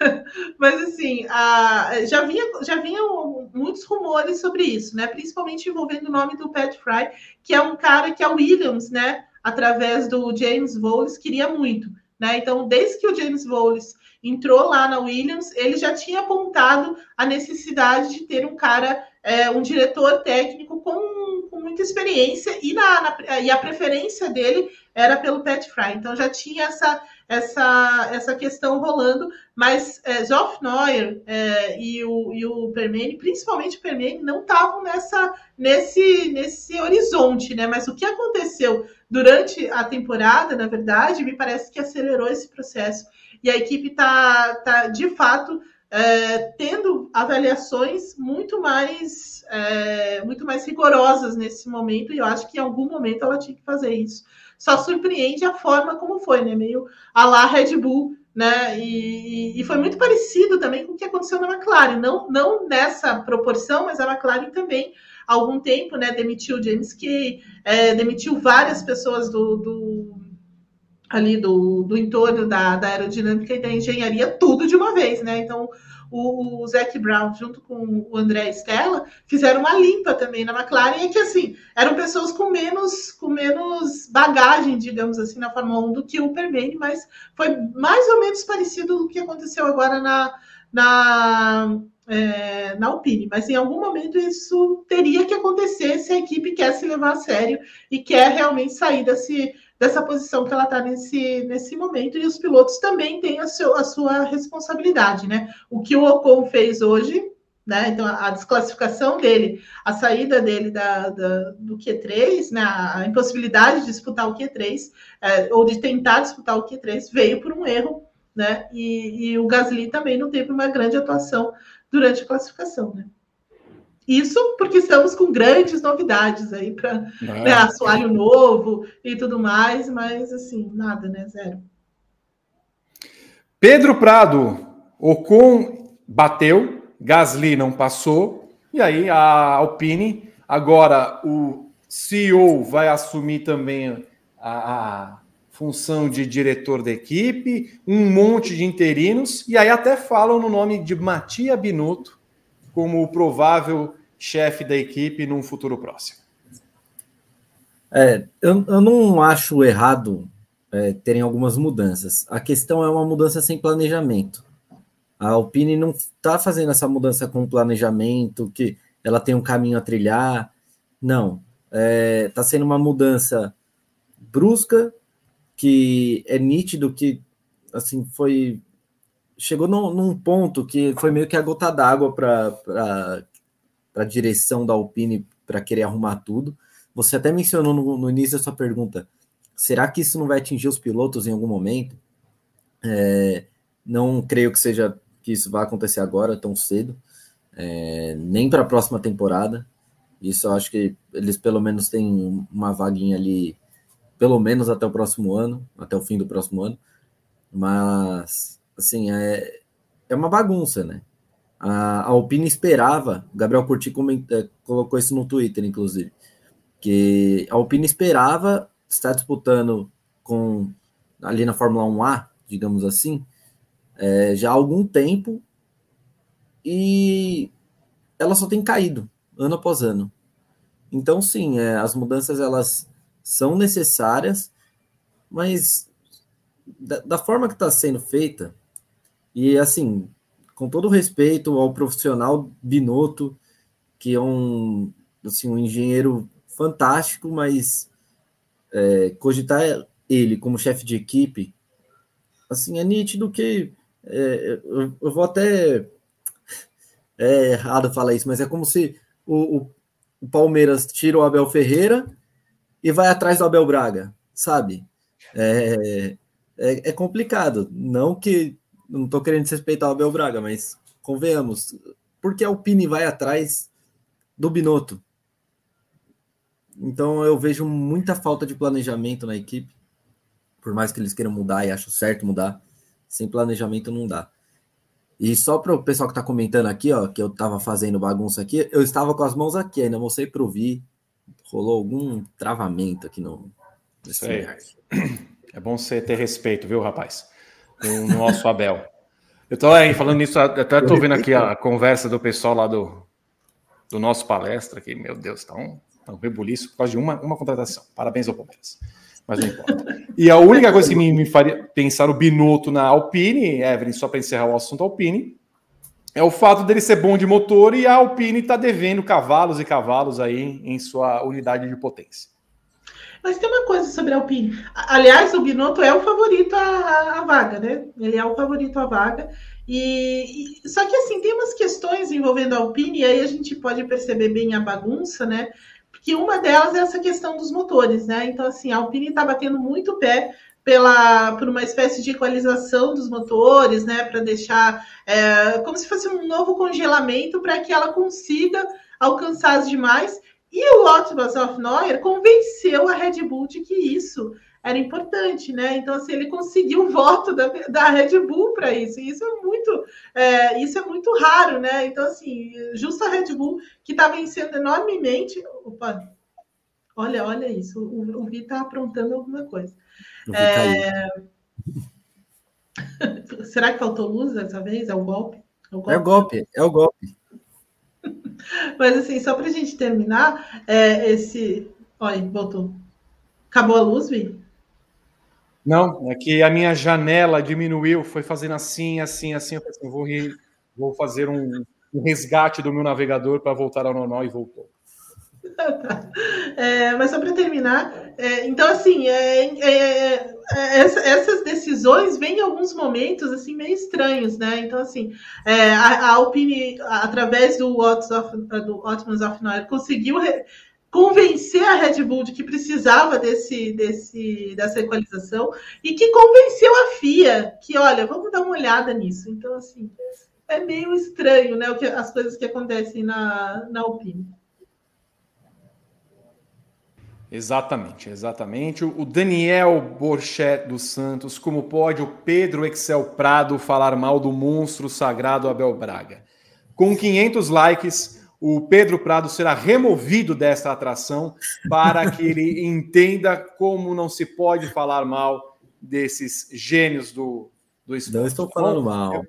mas assim, a, já vinha já vinham muitos rumores sobre isso, né? Principalmente envolvendo o nome do Pat Fry, que é um cara que é Williams, né? Através do James Voles, queria muito. Né? Então, desde que o James Voles entrou lá na Williams, ele já tinha apontado a necessidade de ter um cara, é, um diretor técnico com, com muita experiência e, na, na, e a preferência dele era pelo Pat Fry. Então já tinha essa, essa, essa questão rolando, mas é, Geoff Neuer é, e, o, e o Permane, principalmente o Permane, não estavam nessa nesse, nesse horizonte, né? Mas o que aconteceu durante a temporada, na verdade, me parece que acelerou esse processo. E a equipe está, tá, de fato, é, tendo avaliações muito mais, é, muito mais rigorosas nesse momento, e eu acho que em algum momento ela tinha que fazer isso. Só surpreende a forma como foi, né? Meio a lá Red Bull, né? E, e, foi muito parecido também com o que aconteceu na McLaren, não, não nessa proporção, mas a McLaren também há algum tempo, né? Demitiu James Kay, é, demitiu várias pessoas do, do ali do, do entorno da, da aerodinâmica e da engenharia, tudo de uma vez, né? Então, o, o Zac Brown, junto com o André Stella, fizeram uma limpa também na McLaren, e que, assim, eram pessoas com menos, com menos bagagem, digamos assim, na Fórmula 1 do que o Permane, mas foi mais ou menos parecido com o que aconteceu agora na, na, é, na Alpine, mas em algum momento isso teria que acontecer se a equipe quer se levar a sério e quer realmente sair desse, dessa posição que ela está nesse, nesse momento, e os pilotos também têm a, seu, a sua responsabilidade, né? O que o Ocon fez hoje, né? Então, a, desclassificação dele, a saída dele da, da, do Q3, né? A impossibilidade de disputar o Q3, é, ou de tentar disputar o Q3, veio por um erro, né? E, e o Gasly também não teve uma grande atuação durante a classificação, né? Isso porque estamos com grandes novidades aí para né, assoalho novo e tudo mais, mas assim, nada, né? Zero. Pedro Prado, Ocon bateu, Gasly não passou, e aí a Alpine, agora o CEO vai assumir também a, a função de diretor da equipe, um monte de interinos, e aí até falam no nome de Matia Binotto como o provável chefe da equipe num futuro próximo. É, eu, eu não acho errado é, terem algumas mudanças. A questão é uma mudança sem planejamento. A Alpine não está fazendo essa mudança com planejamento, que ela tem um caminho a trilhar. Não. Está é, tá sendo uma mudança brusca, que é nítido que assim foi chegou num, num, ponto que foi meio que a gota d'água para a direção da Alpine para querer arrumar tudo. Você até mencionou no, no, início da sua pergunta: será que isso não vai atingir os pilotos em algum momento? É, não creio que seja que isso vai acontecer agora tão cedo, é, nem para a próxima temporada. Isso eu acho que eles pelo menos têm uma vaguinha ali, pelo menos até o próximo ano, até o fim do próximo ano. Mas assim, é, é uma bagunça, né? A, Alpine esperava, o Gabriel Curti comenta, é, colocou isso no Twitter, inclusive, que a Alpine esperava estar disputando com ali na Fórmula 1A, digamos assim, é, já há algum tempo e ela só tem caído ano após ano. Então, sim, é, as mudanças elas são necessárias, mas da, da forma que está sendo feita, e assim, com todo respeito ao profissional Binotto, que é um, assim, um engenheiro fantástico, mas é, cogitar ele como chefe de equipe, assim, é nítido que é, eu, eu, vou até é errado falar isso, mas é como se o, o, o Palmeiras tira o Abel Ferreira e vai atrás do Abel Braga, sabe? É, é, é complicado. Não que não estou querendo desrespeitar o Abel Braga, mas convenhamos, porque a Alpine vai atrás do Binotto. Então eu vejo muita falta de planejamento na equipe. Por mais que eles queiram mudar e acho certo mudar, sem planejamento não dá. E só para o pessoal que está comentando aqui, ó, que eu estava fazendo bagunça aqui, eu estava com as mãos aqui, ainda mostrei para ouvir. Rolou algum travamento aqui no. Isso aí. É bom você ter respeito, viu, rapaz? O nosso Abel. Eu tô aí, falando nisso, até tô vendo aqui a conversa do pessoal lá do, do nosso palestra, que, meu Deus, tá um, tá um rebuliço por causa de uma, uma contratação. Parabéns ao Palmeiras. Mas não importa. E a única coisa que me, me faria pensar o Binotto na Alpine, Evelyn, só para encerrar o assunto Alpine, é o fato dele ser bom de motor e a Alpine tá devendo cavalos e cavalos aí em sua unidade de potência. Mas tem uma coisa sobre a Alpine. Aliás, o Binotto é o favorito à, à vaga, né? Ele é o favorito à vaga. E, e, só que assim tem umas questões envolvendo a Alpine e aí a gente pode perceber bem a bagunça, né? Porque uma delas é essa questão dos motores, né? Então assim a Alpine está batendo muito pé pela por uma espécie de equalização dos motores, né, para deixar é, como se fosse um novo congelamento para que ela consiga alcançar as demais. E o Otmar Neuer convenceu a Red Bull de que isso era importante, né? Então, assim, ele conseguiu o voto da, da Red Bull para isso. E isso é muito, é, isso é muito raro, né? Então, assim, justo a Red Bull que está vencendo enormemente. Opa, olha, olha isso, o, o Vi está aprontando alguma coisa. É... Será que faltou luz dessa vez? É o golpe? É o golpe, é o golpe. É o golpe. Mas assim, só para a gente terminar, é, esse. Olha, voltou. Acabou a luz, Vi? Não, é que a minha janela diminuiu, foi fazendo assim, assim, assim. Eu falei assim, vou, re... vou fazer um, um resgate do meu navegador para voltar ao normal e voltou. É, mas só para terminar, é, então assim, é, é, é, essa, essas decisões vêm em alguns momentos assim meio estranhos, né? Então assim, é, a, a Alpine, através do Otmans of, of Noir, conseguiu re, convencer a Red Bull de que precisava desse, desse, dessa equalização e que convenceu a FIA que, olha, vamos dar uma olhada nisso. Então, assim, é meio estranho, né, o que, as coisas que acontecem na, na Alpine. Exatamente, exatamente. O Daniel Borchet dos Santos, como pode o Pedro Excel Prado falar mal do monstro sagrado Abel Braga? Com 500 likes, o Pedro Prado será removido desta atração para que ele entenda como não se pode falar mal desses gênios do, do esporte. Não estou falando mal.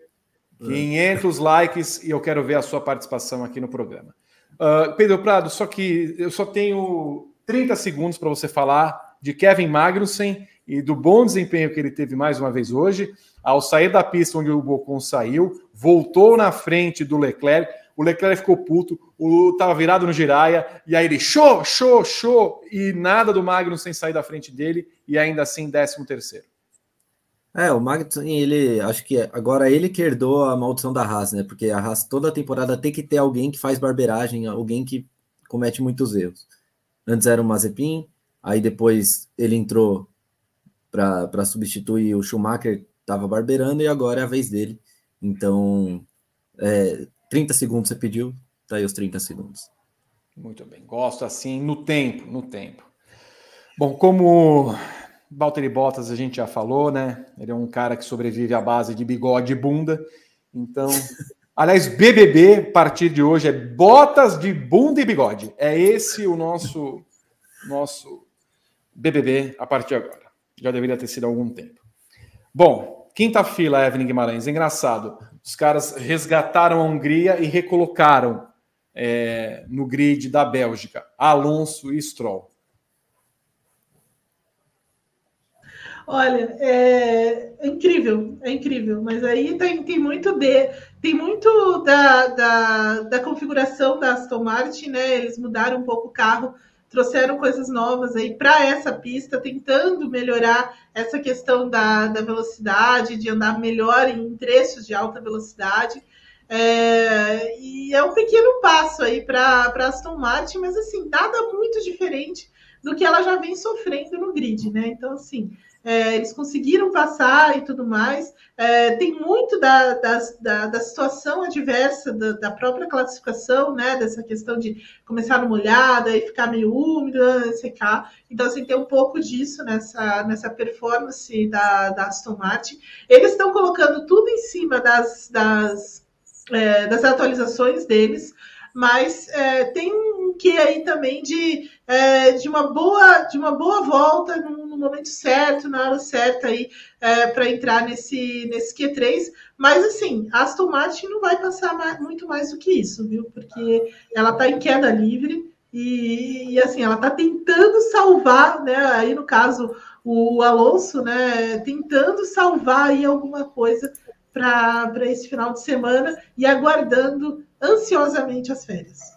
500 likes e eu quero ver a sua participação aqui no programa. Uh, Pedro Prado, só que eu só tenho 30 segundos para você falar de Kevin Magnussen e do bom desempenho que ele teve mais uma vez hoje. Ao sair da pista onde o Bocon saiu, voltou na frente do Leclerc o Leclerc ficou puto, o virado no giraia, e aí ele show, show, show, e nada do Magnus sem sair da frente dele, e ainda assim, 13 terceiro. É, o Magnus, ele, acho que agora ele que herdou a maldição da Haas, né? Porque a Haas toda a temporada tem que ter alguém que faz barbeiragem, alguém que comete muitos erros. Antes era o Mazepin, aí depois ele entrou para substituir o Schumacher, estava barbeirando, e agora é a vez dele. Então, é, 30 segundos você pediu, tá aí os 30 segundos. Muito bem, gosto assim, no tempo, no tempo. Bom, como Valtteri Bottas a gente já falou, né? Ele é um cara que sobrevive à base de bigode e bunda. Então, aliás, BBB, a partir de hoje, é botas de bunda e bigode. É esse o nosso nosso BBB a partir de agora. Já deveria ter sido há algum tempo. Bom, quinta fila, Evelyn Guimarães. Engraçado. Os caras resgataram a Hungria e recolocaram é, no grid da Bélgica Alonso e Stroll. Olha, é, é, incrível, é incrível, mas aí tem, tem muito de tem muito da, da, da configuração da Aston Martin, né? Eles mudaram um pouco o carro trouxeram coisas novas aí para essa pista, tentando melhorar essa questão da, da velocidade, de andar melhor em trechos de alta velocidade. É, e é um pequeno passo aí para Aston Martin, mas assim, nada muito diferente do que ela já vem sofrendo no grid, né? Então, assim, é, eles conseguiram passar e tudo mais. É, tem muito da, da, da, situação adversa da, da, própria classificação, né? Dessa questão de começar no molhado e ficar meio úmido, secar. Então, assim, tem um pouco disso nessa, nessa performance da, da Aston Martin. Eles estão colocando tudo em cima das, das, é, das atualizações deles mas é, tem um que aí também de, é, de uma boa de uma boa volta no momento certo, na hora certa aí é, para entrar nesse nesse Q3. Mas assim, Aston Martin não vai passar mais, muito mais do que isso, viu? Porque ela está em queda livre e, e assim ela está tentando salvar, né? Aí no caso o Alonso, né? Tentando salvar aí alguma coisa para esse final de semana e aguardando ansiosamente as férias.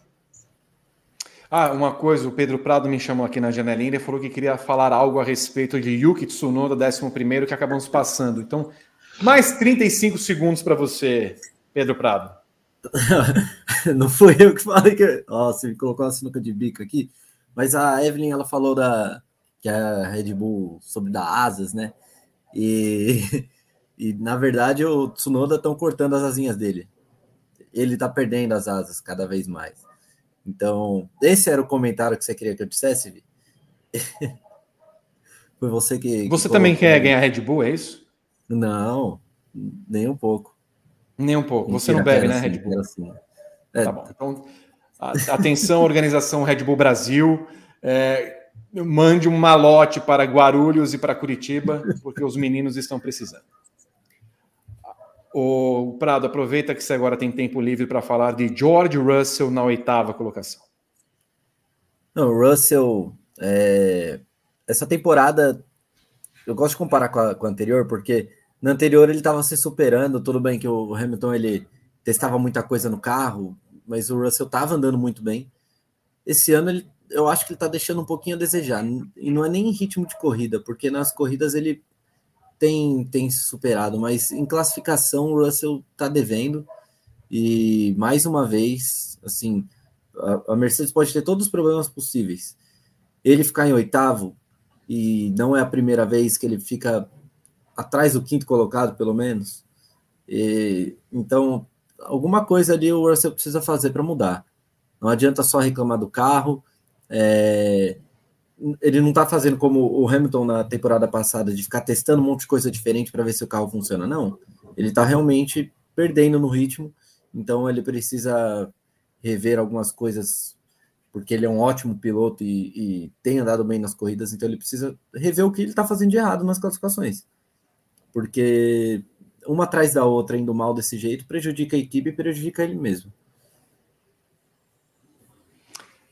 Ah, uma coisa, o Pedro Prado me chamou aqui na janelinha e falou que queria falar algo a respeito de Yuki Tsunoda, 11 que acabamos passando. Então, mais 35 segundos para você, Pedro Prado. Não foi eu que falei que. Ó, você me colocou uma sinuca de bico aqui. Mas a Evelyn, ela falou da que a Red Bull soube dar asas, né? E, e na verdade o Tsunoda estão cortando as asinhas dele. Ele está perdendo as asas cada vez mais. Então, esse era o comentário que você queria que eu dissesse, Vi? Foi você que. Você que também quer ganhar Red Bull, é isso? Não, nem um pouco. Nem um pouco. Mentira, você não bebe, né, assim, Red Bull? Assim. É, tá bom. Então, atenção, organização Red Bull Brasil. É, mande um malote para Guarulhos e para Curitiba, porque os meninos estão precisando. O Prado, aproveita que você agora tem tempo livre para falar de George Russell na oitava colocação. Não, Russell, é, essa temporada, eu gosto de comparar com a, com a anterior, porque na anterior ele estava se superando, tudo bem que o Hamilton ele testava muita coisa no carro, mas o Russell estava andando muito bem. Esse ano ele, eu acho que ele está deixando um pouquinho a desejar, e não é nem em ritmo de corrida, porque nas corridas ele tem, tem superado, mas em classificação o Russell está devendo, e mais uma vez, assim, a, a Mercedes pode ter todos os problemas possíveis. Ele ficar em oitavo, e não é a primeira vez que ele fica atrás do quinto colocado, pelo menos. E, então, alguma coisa ali o Russell precisa fazer para mudar. Não adianta só reclamar do carro. É, ele não está fazendo como o Hamilton na temporada passada, de ficar testando um monte de coisa diferente para ver se o carro funciona. Não. Ele está realmente perdendo no ritmo. Então, ele precisa rever algumas coisas, porque ele é um ótimo piloto e, e tem andado bem nas corridas. Então, ele precisa rever o que ele está fazendo de errado nas classificações porque uma atrás da outra indo mal desse jeito prejudica a equipe e prejudica ele mesmo.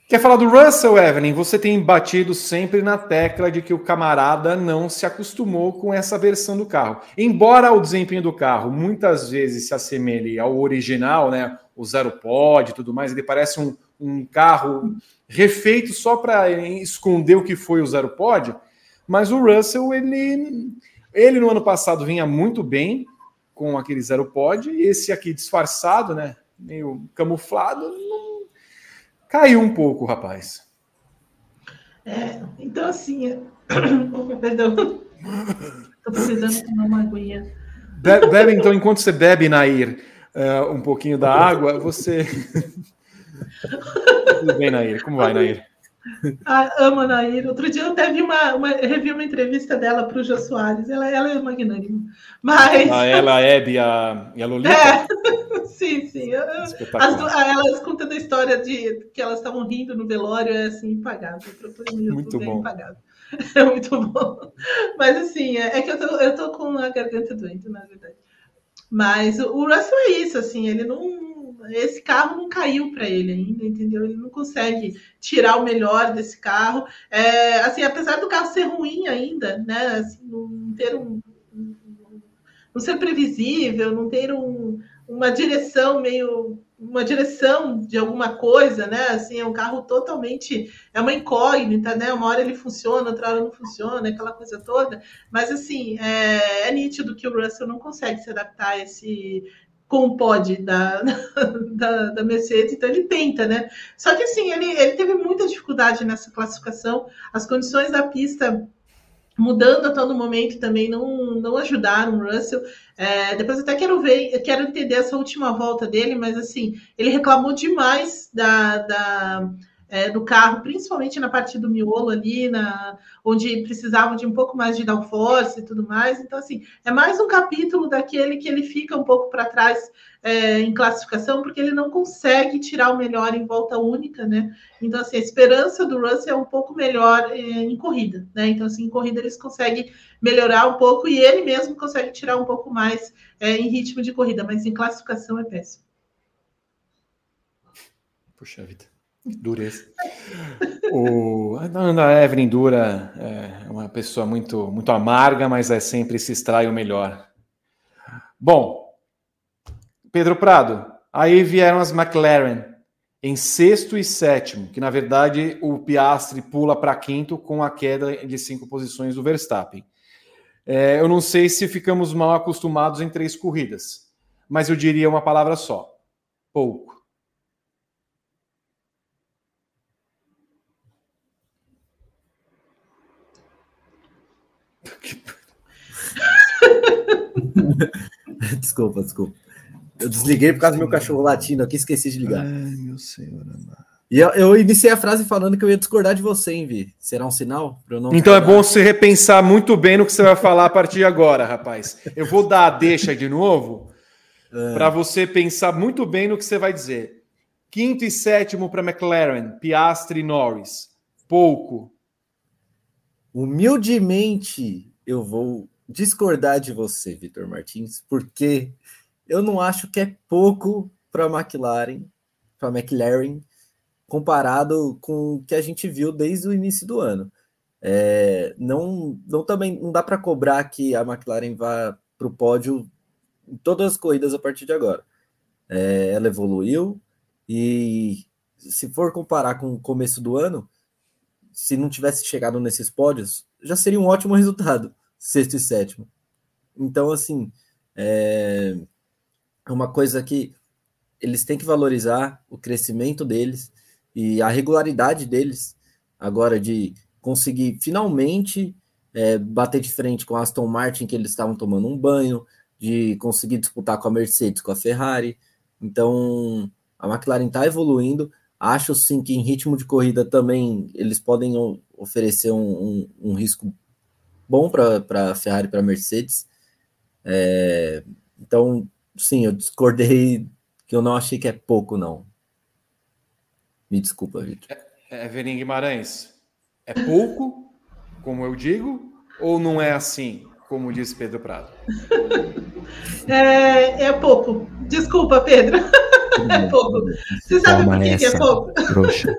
Quer falar do Russell, Evelyn? Você tem batido sempre na tecla de que o camarada não se acostumou com essa versão do carro. Embora o desempenho do carro muitas vezes se assemelhe ao original, né? O zero pod e tudo mais, ele parece um, um carro refeito só para esconder o que foi o zero pod. Mas o Russell, ele ele no ano passado vinha muito bem com aquele zero pod, e esse aqui disfarçado, né? Meio camuflado, não... caiu um pouco, rapaz. É, então assim. Opa, perdão. Tô precisando tomar uma aguinha. Bebe, então, enquanto você bebe, Nair, uh, um pouquinho da água, você. Tudo bem, Nair? Como vai, Nair? Ah, amo a Nair. Outro dia eu até vi uma, uma, revi uma entrevista dela para o Jô Soares. Ela, ela é magnânima. Mas... Ah, ela, Hebe e a, e a Lolita? É. sim, sim. As, elas contando a história de que elas estavam rindo no velório, é assim, impagável. Muito é bom. Impagável. É muito bom. Mas assim, é, é, que eu tô, eu tô com a garganta doente, na verdade. Mas o Russell é isso, assim, ele não esse carro não caiu para ele ainda, entendeu? Ele não consegue tirar o melhor desse carro. É, assim, apesar do carro ser ruim ainda, né? Assim, não ter um, não ser previsível, não ter um, uma direção meio uma direção de alguma coisa, né? Assim, é um carro totalmente é uma incógnita, né? Uma hora ele funciona, outra hora não funciona, aquela coisa toda. Mas assim, é, é nítido que o Russell não consegue se adaptar a esse com o pod da, da, da, Mercedes, então ele tenta, né? Só que assim, ele, ele teve muita dificuldade nessa classificação, as condições da pista mudando a todo momento também não, não ajudaram o Russell. É, depois até quero ver, quero entender essa última volta dele, mas assim, ele reclamou demais da, da é, do carro, principalmente na parte do miolo ali, na, onde precisavam de um pouco mais de downforce e tudo mais. Então, assim, é mais um capítulo daquele que ele fica um pouco para trás é, em classificação, porque ele não consegue tirar o melhor em volta única, né? Então, assim, a esperança do Russell é um pouco melhor é, em corrida, né? Então, assim, em corrida eles conseguem melhorar um pouco e ele mesmo consegue tirar um pouco mais é, em ritmo de corrida, mas em classificação é péssimo. Puxa vida. Dureza. O, a Evelyn Dura é uma pessoa muito, muito amarga, mas é sempre se extrai o melhor. Bom, Pedro Prado, aí vieram as McLaren em sexto e sétimo, que na verdade o Piastri pula para quinto com a queda de cinco posições do Verstappen. É, eu não sei se ficamos mal acostumados em três corridas, mas eu diria uma palavra só: pouco. desculpa, desculpa. Eu desliguei por causa do meu cachorro latindo aqui, esqueci de ligar. Ai, meu senhor amado. E eu, eu, iniciei a frase falando que eu ia discordar de você, hein, Vi? Será um sinal? então é bom você repensar muito bem no que você vai falar a partir de agora, rapaz. Eu vou dar a deixa de novo é. para você pensar muito bem no que você vai dizer. Quinto e sétimo para McLaren, Piastri e Norris. Pouco. Humildemente, eu vou discordar de você, Vitor Martins, porque eu não acho que é pouco para a McLaren, para McLaren comparado com o que a gente viu desde o início do ano. É, não, não também não dá para cobrar que a McLaren vá para o pódio em todas as corridas a partir de agora. É, ela evoluiu e se for comparar com o começo do ano, se não tivesse chegado nesses pódios, já seria um ótimo resultado, sexto e sétimo. Então, assim, é, é uma coisa que eles têm que valorizar o crescimento deles e a regularidade deles agora de conseguir finalmente é, bater de frente com a Aston Martin, que eles estavam tomando um banho, de conseguir disputar com a Mercedes, com a Ferrari. Então, a McLaren está evoluindo. Acho sim que em ritmo de corrida também eles podem oferecer um, um, um risco bom para a Ferrari e para a Mercedes. É, então, sim, eu discordei que eu não achei que é pouco, não. Me desculpa, Vitor. É, Evelyn Guimarães, é pouco, como eu digo, ou não é assim, como disse Pedro Prado? É, é pouco. Desculpa, Pedro. É pouco. Você sabe por que, que é pouco? Trouxa.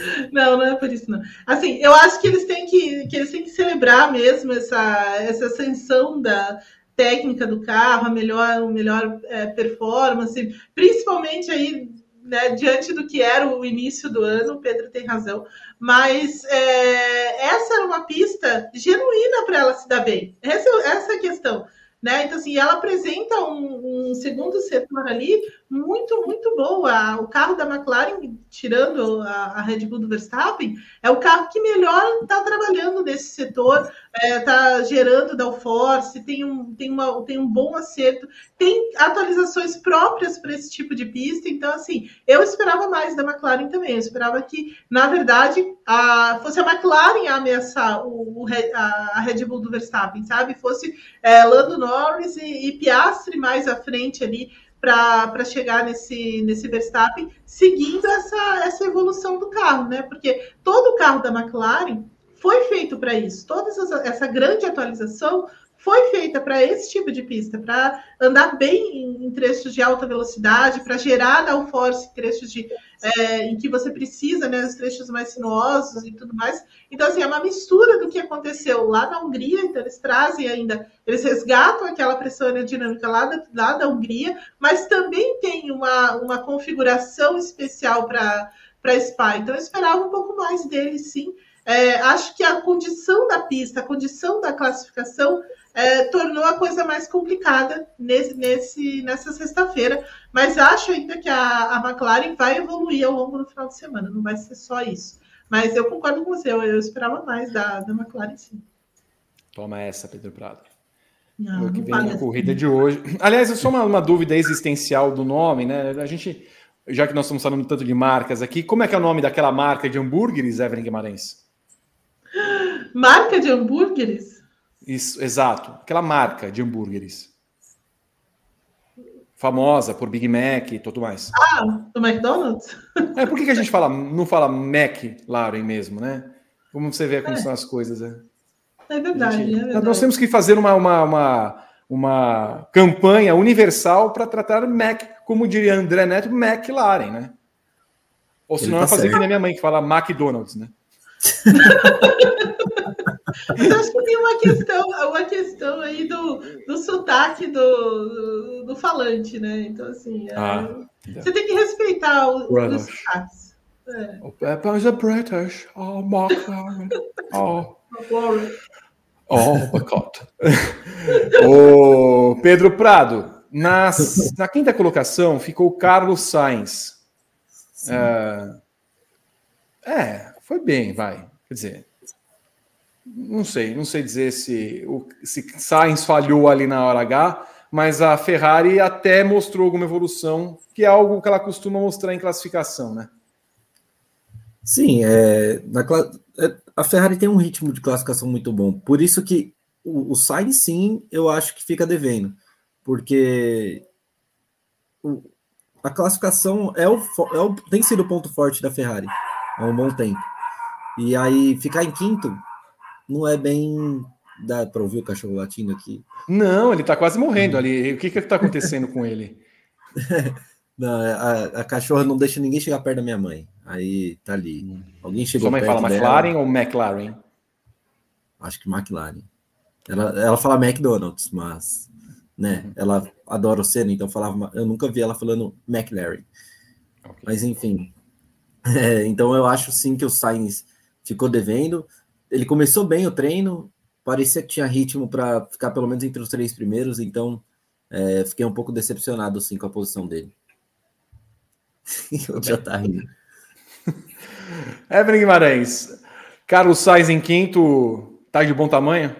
Não, não é por isso, não. Assim, eu acho que eles têm que, que eles têm que celebrar mesmo essa, essa ascensão da técnica do carro, a melhor, a melhor é, performance, principalmente aí né, diante do que era o início do ano, o Pedro tem razão, mas é, essa era uma pista genuína para ela se dar bem. Essa, essa é a questão. Né? Então, assim, ela apresenta um, um, segundo setor ali muito, muito boa. O carro da McLaren, tirando a, a Red Bull do Verstappen, é o carro que melhor está trabalhando nesse setor, está é, gerando downforce, tem um, tem, uma, tem um bom acerto, tem atualizações próprias para esse tipo de pista. Então, assim, eu esperava mais da McLaren também. Eu esperava que, na verdade, a, fosse a McLaren a ameaçar o, o a, a, Red Bull do Verstappen, sabe? Fosse é, Lando Norris e, e Piastri mais à frente ali para chegar nesse, nesse Verstappen, seguindo essa, essa evolução do carro, né? Porque todo o carro da McLaren foi feito para isso. Toda essa, grande atualização foi feita para esse tipo de pista, para andar bem em, trechos de alta velocidade, para gerar downforce em trechos de, é, em que você precisa, né, os trechos mais sinuosos e tudo mais. Então, assim, é uma mistura do que aconteceu lá na Hungria, então eles trazem ainda, eles resgatam aquela pressão aerodinâmica lá da, lá da Hungria, mas também tem uma, uma configuração especial para para Spa. Então, eu esperava um pouco mais dele, sim. É, acho que a condição da pista, a condição da classificação é, tornou a coisa mais complicada nesse, nesse, nessa sexta-feira. Mas acho ainda que a, a McLaren vai evoluir ao longo do final de semana, não vai ser só isso. Mas eu concordo com você, eu, eu esperava mais da, da McLaren, sim. Toma essa, Pedro Prado. Não, o que vem na corrida de hoje. Aliás, é só uma, uma dúvida existencial do nome, né? A gente, já que nós estamos falando tanto de marcas aqui, como é que é o nome daquela marca de hambúrgueres, Evelyn Guimarães? Marca de hambúrgueres? Isso, exato. Aquela marca de hambúrgueres. Famosa por Big Mac e tudo mais. Ah, do McDonald's? É, por que, que a gente fala, não fala Mac, Lauren, mesmo, né? Como você vê como é. são as coisas, né? É verdade, gente, é verdade. Nós temos que fazer uma, uma, uma, uma campanha universal para tratar Mac, como diria André Neto, McLaren, né? Ou senão tá fazer que nem minha mãe, que fala McDonald's, né? Mas acho que tem uma questão, uma questão aí do, do sotaque do, do, do falante, né? Então, assim, é, ah, você tem que respeitar o, os sotaques. É. Oh, a British, oh, Mark oh. Oh, boycott. o Pedro Prado, nas, na quinta colocação ficou o Carlos Sainz. É, é, foi bem, vai. Quer dizer, não sei, não sei dizer se o se Sainz falhou ali na hora H, mas a Ferrari até mostrou alguma evolução, que é algo que ela costuma mostrar em classificação, né? Sim, é, na, é, a Ferrari tem um ritmo de classificação muito bom. Por isso que o, o Sainz, sim, eu acho que fica devendo. Porque o, a classificação é o, é o, tem sido o ponto forte da Ferrari há um bom tempo. E aí ficar em quinto não é bem. Dá para ouvir o cachorro latindo aqui? Não, ele está quase morrendo ali. O que está acontecendo com ele? Não, a, a, cachorra não deixa ninguém chegar perto da minha mãe. Aí tá ali. Alguém chegou Sua mãe perto fala McLaren ou McLaren? Acho que McLaren. Ela, ela fala McDonald's, mas né, uhum. ela adora o Senna, então falava. Eu nunca vi ela falando McLaren. Okay. Mas enfim. É, então eu acho sim que o Sainz ficou devendo. Ele começou bem o treino, parecia que tinha ritmo para ficar pelo menos entre os três primeiros, então é, fiquei um pouco decepcionado sim com a posição dele. já tá rindo. Evelyn Guimarães, Carlos Sainz em quinto, tá de bom tamanho?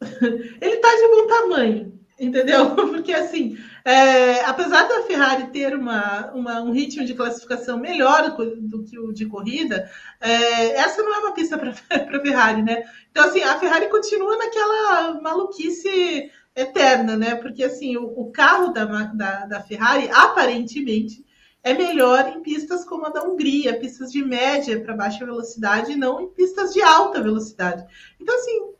Ele tá de bom tamanho, entendeu? Porque assim, é, apesar da Ferrari ter uma, uma, um ritmo de classificação melhor do, do que o de corrida, é, essa não é uma pista para Ferrari, né? Então, assim, a Ferrari continua naquela maluquice eterna, né? Porque assim, o, o carro da, da, da, Ferrari aparentemente é melhor em pistas como a da Hungria, pistas de média para baixa velocidade, não em pistas de alta velocidade. Então, assim,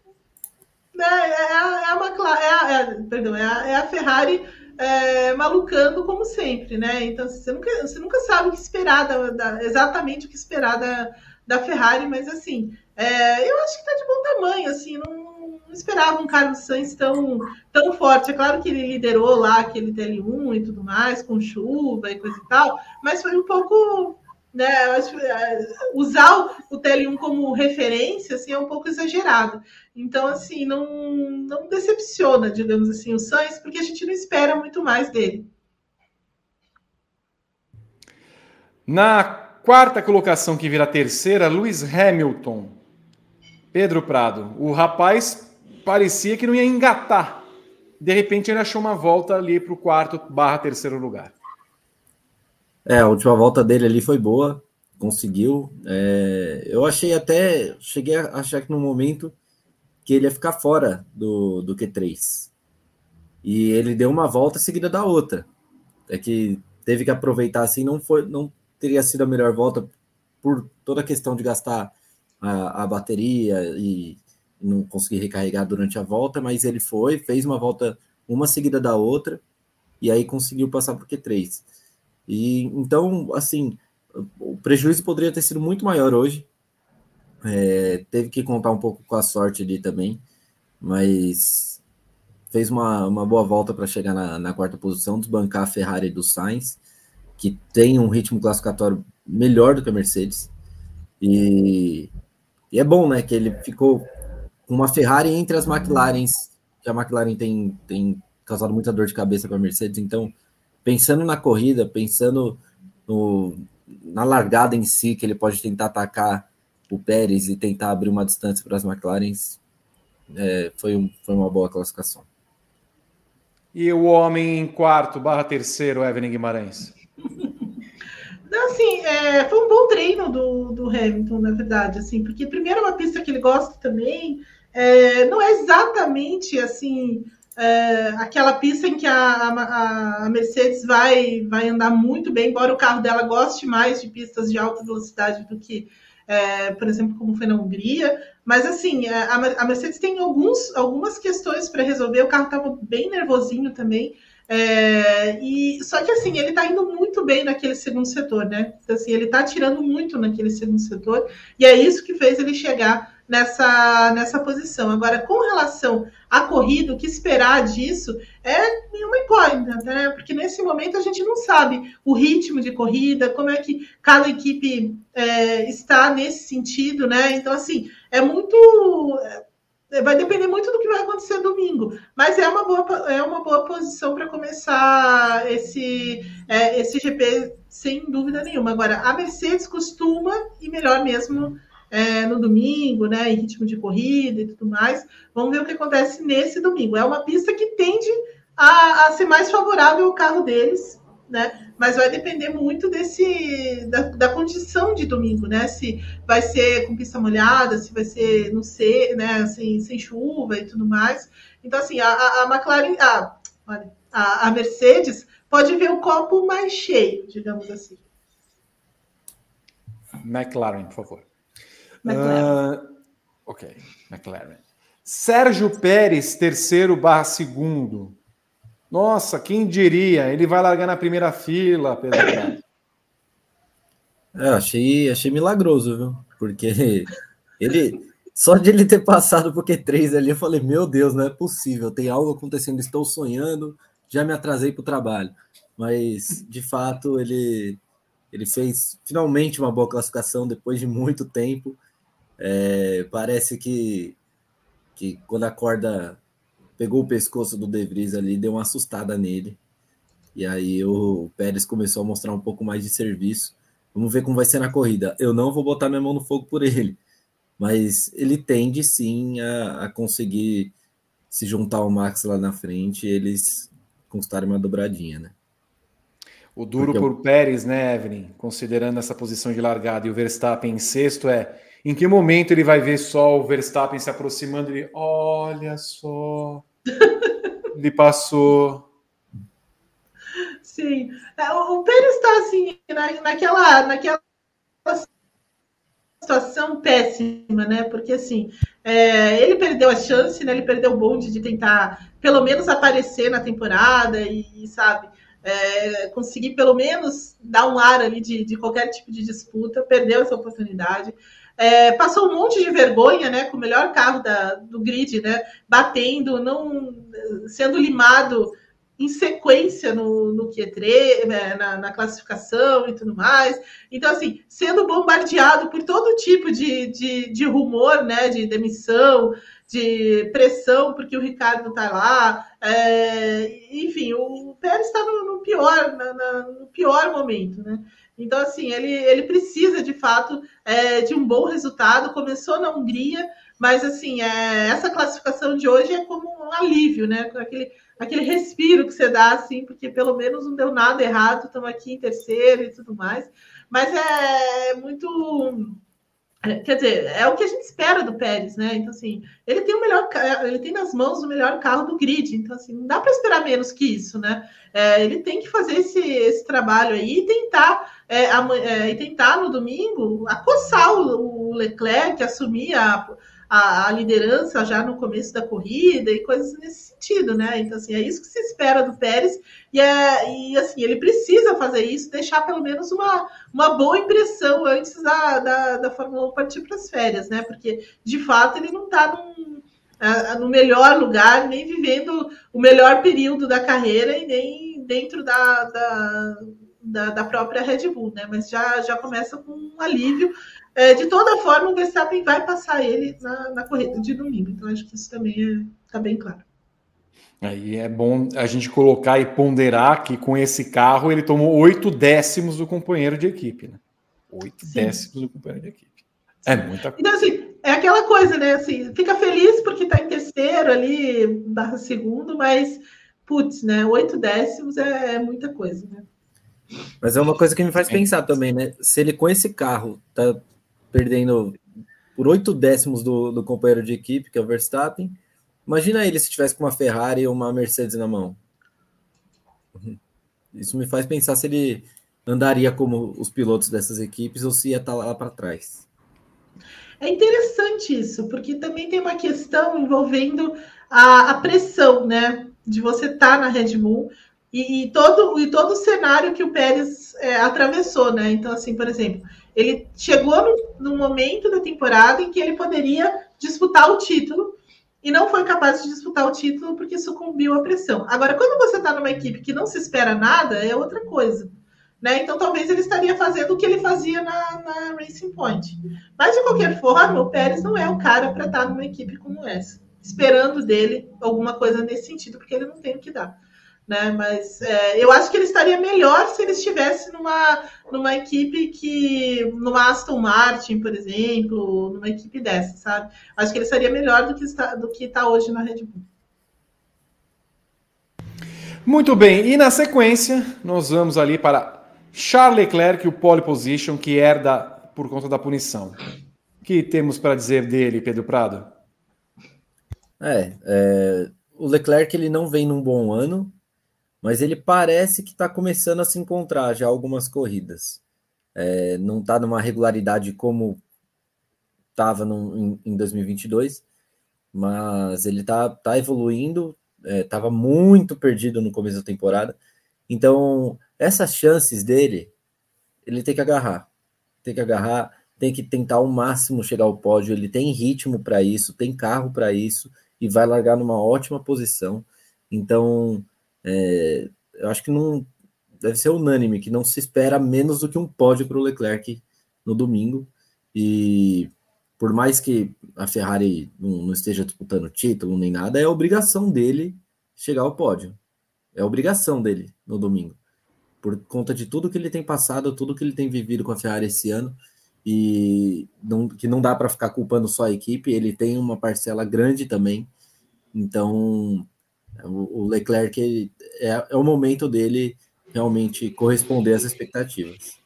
é, a, é, uma, é, a, é, perdão, é, a, é a Ferrari é, malucando como sempre, né? Então você nunca, você nunca sabe o que esperar da, da, exatamente o que esperar da, da Ferrari, mas assim, é, eu acho que está de bom tamanho, assim, não, não esperava um Carlos Sainz tão, tão forte. É claro que ele liderou lá aquele TL1 e tudo mais, com chuva e coisa e tal, mas foi um pouco. Né, acho, é, usar o TL1 como referência assim, é um pouco exagerado. Então, assim, não, não decepciona, digamos assim, o Sainz, porque a gente não espera muito mais dele. Na quarta colocação, que vira terceira, Lewis Hamilton. Pedro Prado. O rapaz parecia que não ia engatar. De repente ele achou uma volta ali para o quarto barra terceiro lugar. É, a última volta dele ali foi boa, conseguiu. É, eu achei até, cheguei a achar que no momento que ele ia ficar fora do, do Q3. E ele deu uma volta seguida da outra. É que teve que aproveitar assim, não foi, não teria sido a melhor volta por toda a questão de gastar a, a bateria e não consegui recarregar durante a volta, mas ele foi, fez uma volta uma seguida da outra, e aí conseguiu passar por Q3. E então, assim, o prejuízo poderia ter sido muito maior hoje. É, teve que contar um pouco com a sorte ali também, mas fez uma, uma boa volta para chegar na, na, quarta posição, desbancar a Ferrari do Sainz, que tem um ritmo classificatório melhor do que a Mercedes. E, e é bom, né, que ele ficou uma Ferrari entre as McLarens, que a McLaren tem, tem causado muita dor de cabeça para a Mercedes. Então, pensando na corrida, pensando no, na largada em si, que ele pode tentar atacar o Pérez e tentar abrir uma distância para as McLarens, é, foi, um, foi uma boa classificação. E o homem em quarto barra terceiro, Evelyn Guimarães? Não, assim, é, foi um bom treino do, do Hamilton, na verdade, assim, porque primeiro é uma pista que ele gosta também, é, não é exatamente assim é, aquela pista em que a, a, a, Mercedes vai, vai andar muito bem, embora o carro dela goste mais de pistas de alta velocidade do que, é, por exemplo, como foi na Hungria. Mas assim, é, a, a Mercedes tem alguns, algumas questões para resolver. O carro estava bem nervosinho também. É, e só que assim ele está indo muito bem naquele segundo setor, né? Então, assim, ele está tirando muito naquele segundo setor e é isso que fez ele chegar nessa, nessa posição. Agora, com relação à corrida, o que esperar disso é nenhuma incógnita, né? Porque nesse momento a gente não sabe o ritmo de corrida, como é que cada equipe é, está nesse sentido, né? Então, assim, é muito. É, vai depender muito do que vai acontecer domingo, mas é uma boa, é uma boa posição para começar esse, é, esse GP sem dúvida nenhuma. Agora, a Mercedes costuma, e melhor mesmo, é, no domingo, né, em ritmo de corrida e tudo mais. Vamos ver o que acontece nesse domingo. É uma pista que tende a, a ser mais favorável ao carro deles, né? Mas vai depender muito desse da, da, condição de domingo, né? Se vai ser com pista molhada, se vai ser no ser, né? Sem, sem chuva e tudo mais. Então, assim, a, a McLaren, a, a, a Mercedes pode ver o copo mais cheio, digamos assim. McLaren, por favor. McLaren. Uh, ok, McLaren. Sérgio Pérez, terceiro barra segundo. Nossa, quem diria? Ele vai largar na primeira fila, Pedro. É, achei, achei milagroso, viu? Porque ele. Só de ele ter passado por Q3 ali, eu falei, meu Deus, não é possível, tem algo acontecendo, estou sonhando, já me atrasei para o trabalho. Mas, de fato, ele, ele fez finalmente uma boa classificação depois de muito tempo. É, parece que, que quando a corda pegou o pescoço do De Vries ali, deu uma assustada nele. E aí o Pérez começou a mostrar um pouco mais de serviço. Vamos ver como vai ser na corrida. Eu não vou botar minha mão no fogo por ele, mas ele tende sim a, a conseguir se juntar ao Max lá na frente e eles conquistarem uma dobradinha, né? O duro Porque por. Pérez, né, Evelyn? Considerando essa posição de largada e o Verstappen em sexto, é em que momento ele vai ver só o Verstappen se aproximando e olha só, ele passou. Sim, é, o Pérez está assim na, naquela, naquela situação péssima, né? Porque assim, é, ele perdeu a chance, né? Ele perdeu o bonde de tentar pelo menos aparecer na temporada e, sabe, é, conseguir pelo menos dar um ar ali de, de qualquer tipo de disputa, perdeu essa oportunidade. É, passou um monte de vergonha, né? Com o melhor carro da, do grid, né? Batendo, não sendo limado em sequência no, no Q3, né, na, na, classificação e tudo mais. Então, assim, sendo bombardeado por todo tipo de, de, de rumor, né? De demissão, de pressão, porque o Ricardo está lá. É, enfim, o Pérez está no, no, pior, na, na, no pior momento, né? Então, assim, ele, ele precisa, de fato, é, de um bom resultado. Começou na Hungria, mas, assim, é, essa classificação de hoje é como um alívio, né? Aquele, aquele respiro que você dá, assim, porque pelo menos não deu nada errado, estamos aqui em terceiro e tudo mais. Mas é muito é, quer dizer, é o que a gente espera do Pérez, né? Então, assim, ele tem o melhor, ele tem nas mãos o melhor carro do grid, então, assim, não dá para esperar menos que isso, né? É, ele tem que fazer esse, esse trabalho aí e tentar, é, é, e tentar no domingo acossar o, o Leclerc, assumir a, a, a, liderança já no começo da corrida e coisas nesse sentido, né? Então, assim, é isso que se espera do Pérez, e, é, e assim, ele precisa fazer isso, deixar pelo menos uma, uma boa impressão antes da, da, da Fórmula 1 partir para as férias, né? Porque, de fato, ele não está no melhor lugar, nem vivendo o melhor período da carreira e nem dentro da, da, da, da própria Red Bull, né? Mas já, já começa com um alívio, é, de toda forma, o Verstappen vai passar ele na, na corrida de domingo. Então, acho que isso também está é, bem claro. Aí é bom a gente colocar e ponderar que com esse carro ele tomou oito décimos do companheiro de equipe, né? Oito décimos do companheiro de equipe. É muita coisa. Então, assim, é aquela coisa, né? Assim, fica feliz porque está em terceiro ali, barra segundo, mas, putz, né? Oito décimos é, é muita coisa, né? Mas é uma coisa que me faz pensar também, né? Se ele com esse carro tá perdendo por oito décimos do, do companheiro de equipe, que é o Verstappen. Imagina ele se tivesse com uma Ferrari ou uma Mercedes na mão. Isso me faz pensar se ele andaria como os pilotos dessas equipes ou se ia estar tá lá para trás. É interessante isso, porque também tem uma questão envolvendo a, a pressão, né? De você estar tá na Red Bull e, e, todo, e todo o cenário que o Pérez é, atravessou, né? Então, assim, por exemplo, ele chegou no, no momento da temporada em que ele poderia disputar o título e não foi capaz de disputar o título porque sucumbiu à pressão. Agora, quando você está numa equipe que não se espera nada, é outra coisa. Né? Então, talvez ele estaria fazendo o que ele fazia na, na Racing Point. Mas, de qualquer forma, o Pérez não é o cara para estar tá numa equipe como essa, esperando dele alguma coisa nesse sentido, porque ele não tem o que dar. Né? Mas é, eu acho que ele estaria melhor se ele estivesse numa, numa equipe que. numa Aston Martin, por exemplo, numa equipe dessa, sabe? Acho que ele seria melhor do que está, do que está hoje na Red Bull. Muito bem, e na sequência, nós vamos ali para Charles Leclerc, o pole position, que herda por conta da punição. O que temos para dizer dele, Pedro Prado? É, é, o Leclerc ele não vem num bom ano, mas ele parece que está começando a se encontrar já algumas corridas. É, não está numa regularidade como estava em, em 2022, mas ele está tá evoluindo, estava é, muito perdido no começo da temporada. Então, essas chances dele, ele tem que agarrar. Tem que agarrar, tem que tentar ao máximo chegar ao pódio. Ele tem ritmo para isso, tem carro para isso e vai largar numa ótima posição. Então, é, eu acho que não deve ser unânime que não se espera menos do que um pódio para o Leclerc no domingo. E por mais que a Ferrari não, não esteja disputando título nem nada, é obrigação dele chegar ao pódio. É obrigação dele no domingo. Por conta de tudo que ele tem passado, tudo que ele tem vivido com a Ferrari esse ano, e não, que não dá para ficar culpando só a equipe, ele tem uma parcela grande também. Então, o, Leclerc é, é o momento dele realmente corresponder às expectativas.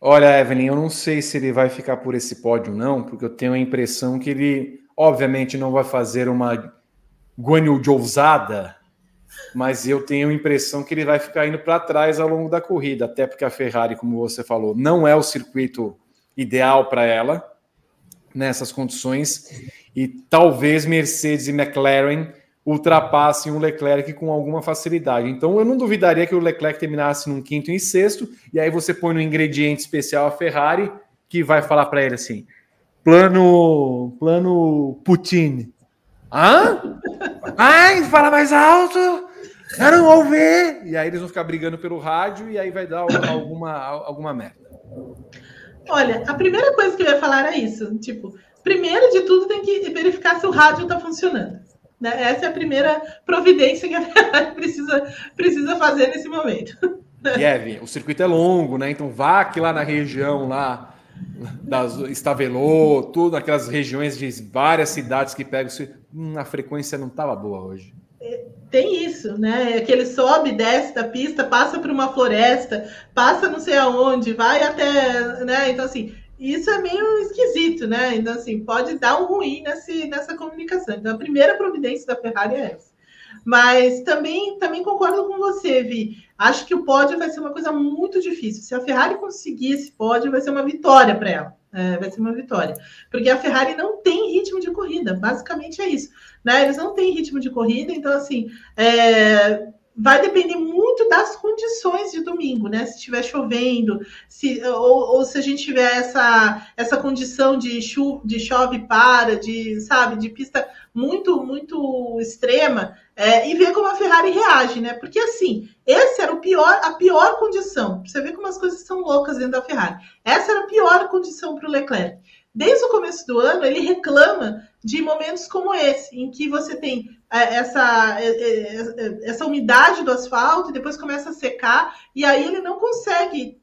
Olha, Evelyn, eu não sei se ele vai ficar por esse pódio, não, porque eu tenho a impressão que ele, obviamente, não vai fazer uma Guanyu ousada, mas eu tenho a impressão que ele vai ficar indo para trás ao longo da corrida, até porque a Ferrari, como você falou, não é o circuito ideal para ela nessas condições, e talvez Mercedes e McLaren ultrapassem o Leclerc com alguma facilidade. Então eu não duvidaria que o Leclerc terminasse num quinto e sexto, e aí você põe no ingrediente especial a Ferrari, que vai falar para ele assim: plano, plano Putin. Hã? Ai, fala mais alto! Eu não ouvir! E aí eles vão ficar brigando pelo rádio e aí vai dar alguma, alguma merda. Olha, a primeira coisa que eu ia falar é isso. Tipo, primeiro de tudo tem que verificar se o rádio está funcionando. Né? Essa é a primeira providência que a Ferrari precisa, precisa fazer nesse momento. Kevin, o circuito é longo, né? Então vá aqui lá na região lá das Estavelô, tudo aquelas regiões de várias cidades que pegam hum, a frequência não estava boa hoje. É, tem isso, né? É que ele sobe, desce da pista, passa por uma floresta, passa não sei aonde, vai até, né? Então assim, isso é meio esquisito, né? Então, assim, pode dar um ruim nesse, nessa comunicação. Então, a primeira providência da Ferrari é essa. Mas também, também concordo com você, Vi. Acho que o pódio vai ser uma coisa muito difícil. Se a Ferrari conseguir esse pódio, vai ser uma vitória para ela. É, vai ser uma vitória. Porque a Ferrari não tem ritmo de corrida. Basicamente é isso. Né? Eles não têm ritmo de corrida, então, assim, é, vai depender muito das condições de domingo, né? Se estiver chovendo, se, ou, ou, se a gente tiver essa, essa condição de, chu, de chove para, de, sabe, de pista muito, muito extrema, é, e ver como a Ferrari reage, né? Porque assim, esse era o pior, a pior condição. Você vê como as coisas são loucas dentro da Ferrari. Essa era a pior condição para o Leclerc. Desde o começo do ano, ele reclama de momentos como esse, em que você tem essa, é, é, essa umidade do asfalto e depois começa a secar, e aí ele não consegue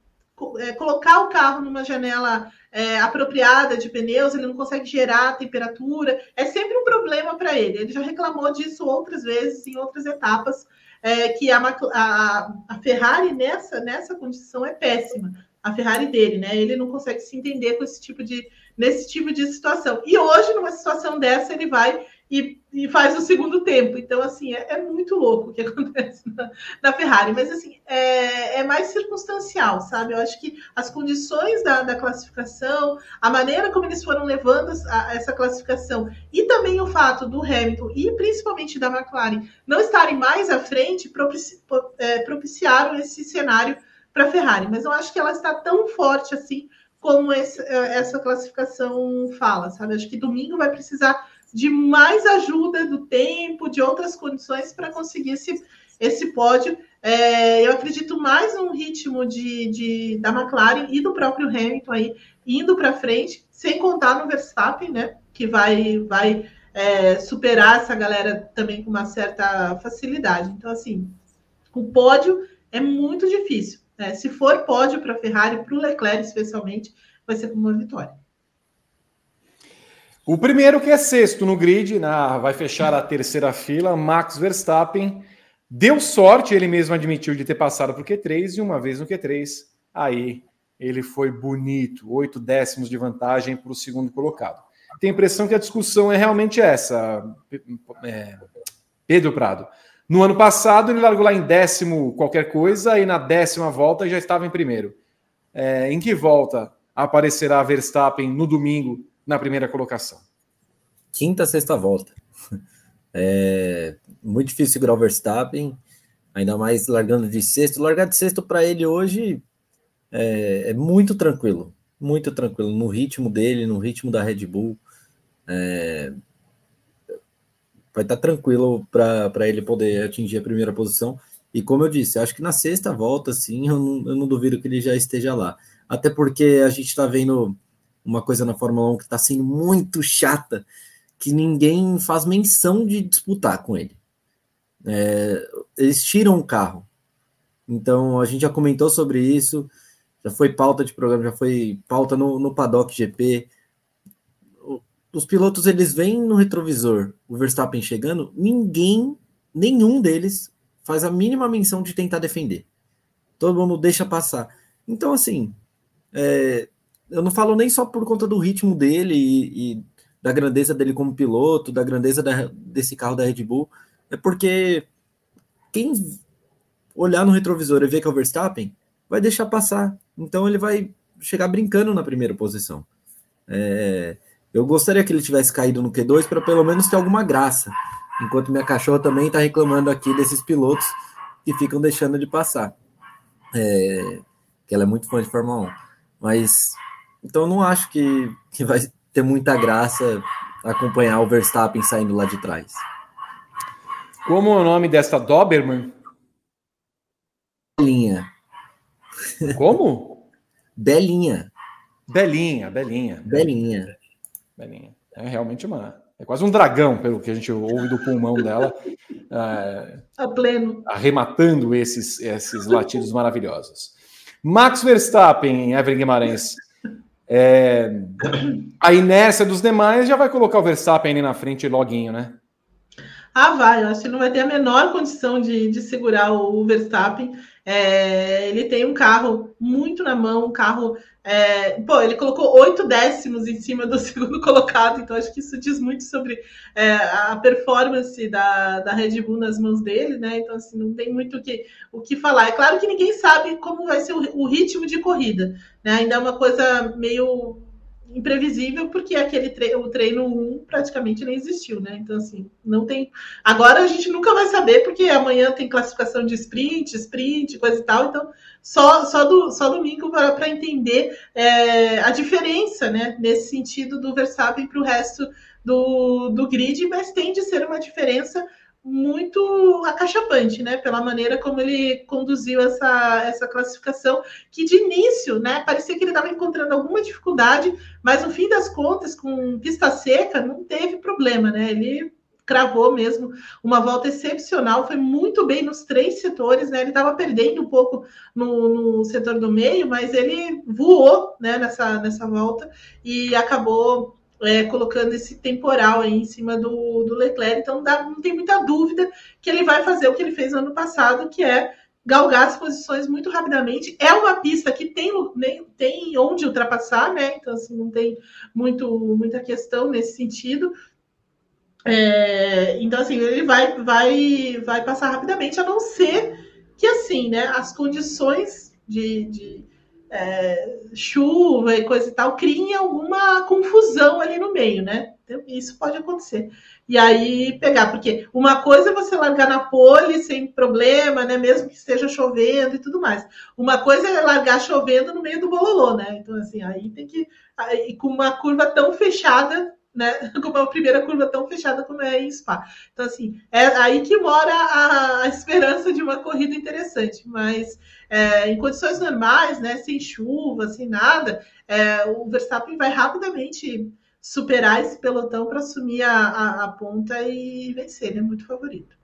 colocar o carro numa janela é, apropriada de pneus, ele não consegue gerar a temperatura, é sempre um problema para ele. Ele já reclamou disso outras vezes, em outras etapas, é, que a, a, a, Ferrari nessa, nessa condição é péssima. A Ferrari dele, né? Ele não consegue se entender com esse tipo de, nesse tipo de situação. E hoje, numa situação dessa, ele vai e, e faz o segundo tempo. Então, assim, é, é muito louco o que acontece na, na Ferrari. Mas, assim, é, é, mais circunstancial, sabe? Eu acho que as condições da, da classificação, a maneira como eles foram levando a, essa classificação e também o fato do Hamilton e principalmente da McLaren não estarem mais à frente propici, é, propiciaram esse cenário para a Ferrari. Mas eu acho que ela está tão forte assim como esse, é, essa classificação fala, sabe? Acho que domingo vai precisar de mais ajuda do tempo, de outras condições para conseguir esse, esse pódio. É, eu acredito mais no ritmo de, de, da McLaren e do próprio Hamilton aí indo para frente, sem contar no Verstappen, né? Que vai, vai é, superar essa galera também com uma certa facilidade. Então, assim, o pódio é muito difícil. Né? Se for pódio para a Ferrari, para o Leclerc especialmente, vai ser uma vitória. O primeiro que é sexto no grid, na, vai fechar a terceira fila, Max Verstappen. Deu sorte, ele mesmo admitiu de ter passado para o Q3 e uma vez no Q3, aí ele foi bonito, oito décimos de vantagem para o segundo colocado. Tem a impressão que a discussão é realmente essa, é, Pedro Prado. No ano passado ele largou lá em décimo qualquer coisa e na décima volta já estava em primeiro. É, em que volta aparecerá Verstappen no domingo na primeira colocação? Quinta, sexta volta. É muito difícil segurar o Verstappen, ainda mais largando de sexto. Largar de sexto para ele hoje é, é, muito tranquilo, muito tranquilo no ritmo dele, no ritmo da Red Bull. É, vai estar tá tranquilo para ele poder atingir a primeira posição. E como eu disse, acho que na sexta volta, sim, eu não, eu não duvido que ele já esteja lá. Até porque a gente está vendo uma coisa na Fórmula 1 que está sendo muito chata, que ninguém faz menção de disputar com ele. É, eles tiram o carro. Então a gente já comentou sobre isso, já foi pauta de programa, já foi pauta no, no Paddock GP. Os pilotos eles vêm no retrovisor, o Verstappen chegando, ninguém, nenhum deles faz a mínima menção de tentar defender. Todo mundo deixa passar. Então, assim, é, eu não falo nem só por conta do ritmo dele e, e da grandeza dele como piloto, da grandeza da, desse carro da Red Bull, é porque quem olhar no retrovisor e ver que é o Verstappen vai deixar passar. Então ele vai chegar brincando na primeira posição. É, eu gostaria que ele tivesse caído no Q2 para pelo menos ter alguma graça. Enquanto minha cachorra também está reclamando aqui desses pilotos que ficam deixando de passar. É, que ela é muito fã de Fórmula 1. Mas então não acho que, que vai ter muita graça acompanhar o Verstappen saindo lá de trás. Como é o nome desta Doberman? Belinha. Como? Belinha. Belinha, Belinha. Belinha. Belinha. É realmente uma. É quase um dragão, pelo que a gente ouve do pulmão dela. É, a pleno. Arrematando esses, esses latidos maravilhosos. Max Verstappen, Evelyn Guimarães. É, a inércia dos demais já vai colocar o Verstappen ali na frente loguinho, né? Ah, vai, eu acho que não vai ter a menor condição de, de segurar o Verstappen. É, ele tem um carro muito na mão, um carro. É, pô, ele colocou oito décimos em cima do segundo colocado, então acho que isso diz muito sobre é, a performance da, da Red Bull nas mãos dele, né? Então, assim, não tem muito o que, o que falar. É claro que ninguém sabe como vai ser o, o ritmo de corrida, né? Ainda é uma coisa meio imprevisível, porque aquele tre o treino 1 praticamente nem existiu, né? Então, assim, não tem. Agora a gente nunca vai saber, porque amanhã tem classificação de sprint, sprint, coisa e tal, então só, só, do, só domingo para entender é, a diferença, né, nesse sentido do Verstappen para o resto do, do grid, mas tem de ser uma diferença muito acachapante, né? Pela maneira como ele conduziu essa, essa classificação, que de início, né, parecia que ele estava encontrando alguma dificuldade, mas no fim das contas, com pista seca, não teve problema, né? Ele cravou mesmo uma volta excepcional, foi muito bem nos três setores, né? Ele estava perdendo um pouco no, no, setor do meio, mas ele voou né, nessa, nessa volta e acabou é, colocando esse temporal aí em cima do, do Leclerc, então dá, não tem muita dúvida que ele vai fazer o que ele fez ano passado, que é galgar as posições muito rapidamente. É uma pista que tem, tem onde ultrapassar, né? Então, assim, não tem muito, muita questão nesse sentido. É, então, assim, ele vai, vai, vai passar rapidamente, a não ser que, assim, né, as condições de, de é, chuva e coisa e tal, criem alguma confusão ali no meio, né? Então, isso pode acontecer. E aí pegar, porque uma coisa é você largar na pole sem problema, né? Mesmo que esteja chovendo e tudo mais. Uma coisa é largar chovendo no meio do bololô, né? Então, assim, aí tem que. Aí, com uma curva tão fechada, né? Com uma primeira curva tão fechada como é em Spa. Então, assim, é aí que mora a, a esperança de uma corrida interessante. Mas é, em condições normais, né? Sem chuva, sem nada, é, o Verstappen vai rapidamente superar esse pelotão para assumir a, a, a, ponta e vencer. Ele é muito favorito.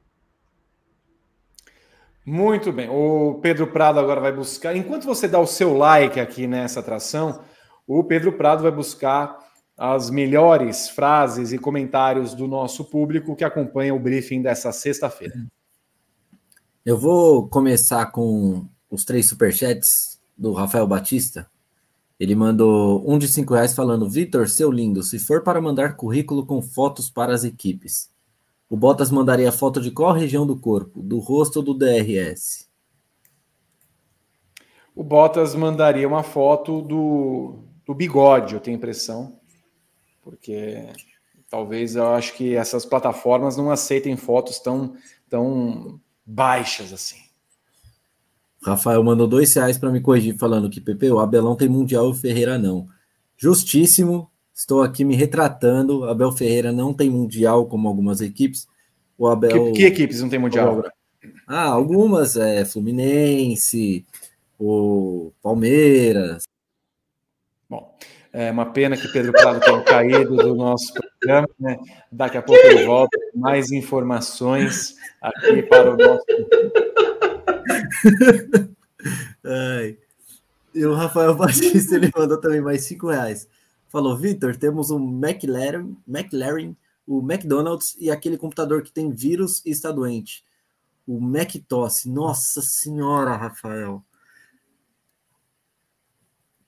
Muito bem. O Pedro Prado agora vai buscar. Enquanto você dá o seu like aqui nessa atração, o Pedro Prado vai buscar as melhores frases e comentários do nosso público que acompanha o briefing dessa sexta-feira. Eu vou começar com os três superchats do Rafael Batista. Ele mandou um de cinco reais falando: Vitor, seu lindo, se for para mandar currículo com fotos para as equipes, o Bottas mandaria foto de qual região do corpo? Do rosto ou do DRS? O Bottas mandaria uma foto do, do bigode, eu tenho impressão, porque talvez eu acho que essas plataformas não aceitem fotos tão, tão baixas assim. Rafael mandou dois reais para me corrigir, falando que Pepe, o Abelão tem Mundial e o Ferreira não. Justíssimo, estou aqui me retratando. Abel Ferreira não tem Mundial, como algumas equipes. O Abel. Que, que equipes não tem Mundial? Ah, algumas, é Fluminense, o Palmeiras. Bom, é uma pena que Pedro Prado tenha caído do nosso programa. Né? Daqui a pouco ele volta com mais informações aqui para o nosso. Ai. E o Rafael Batista ele mandou também mais cinco reais. Falou, Vitor, temos um McLaren, McLaren, o McDonald's e aquele computador que tem vírus e está doente. O Macintosh. Nossa senhora, Rafael.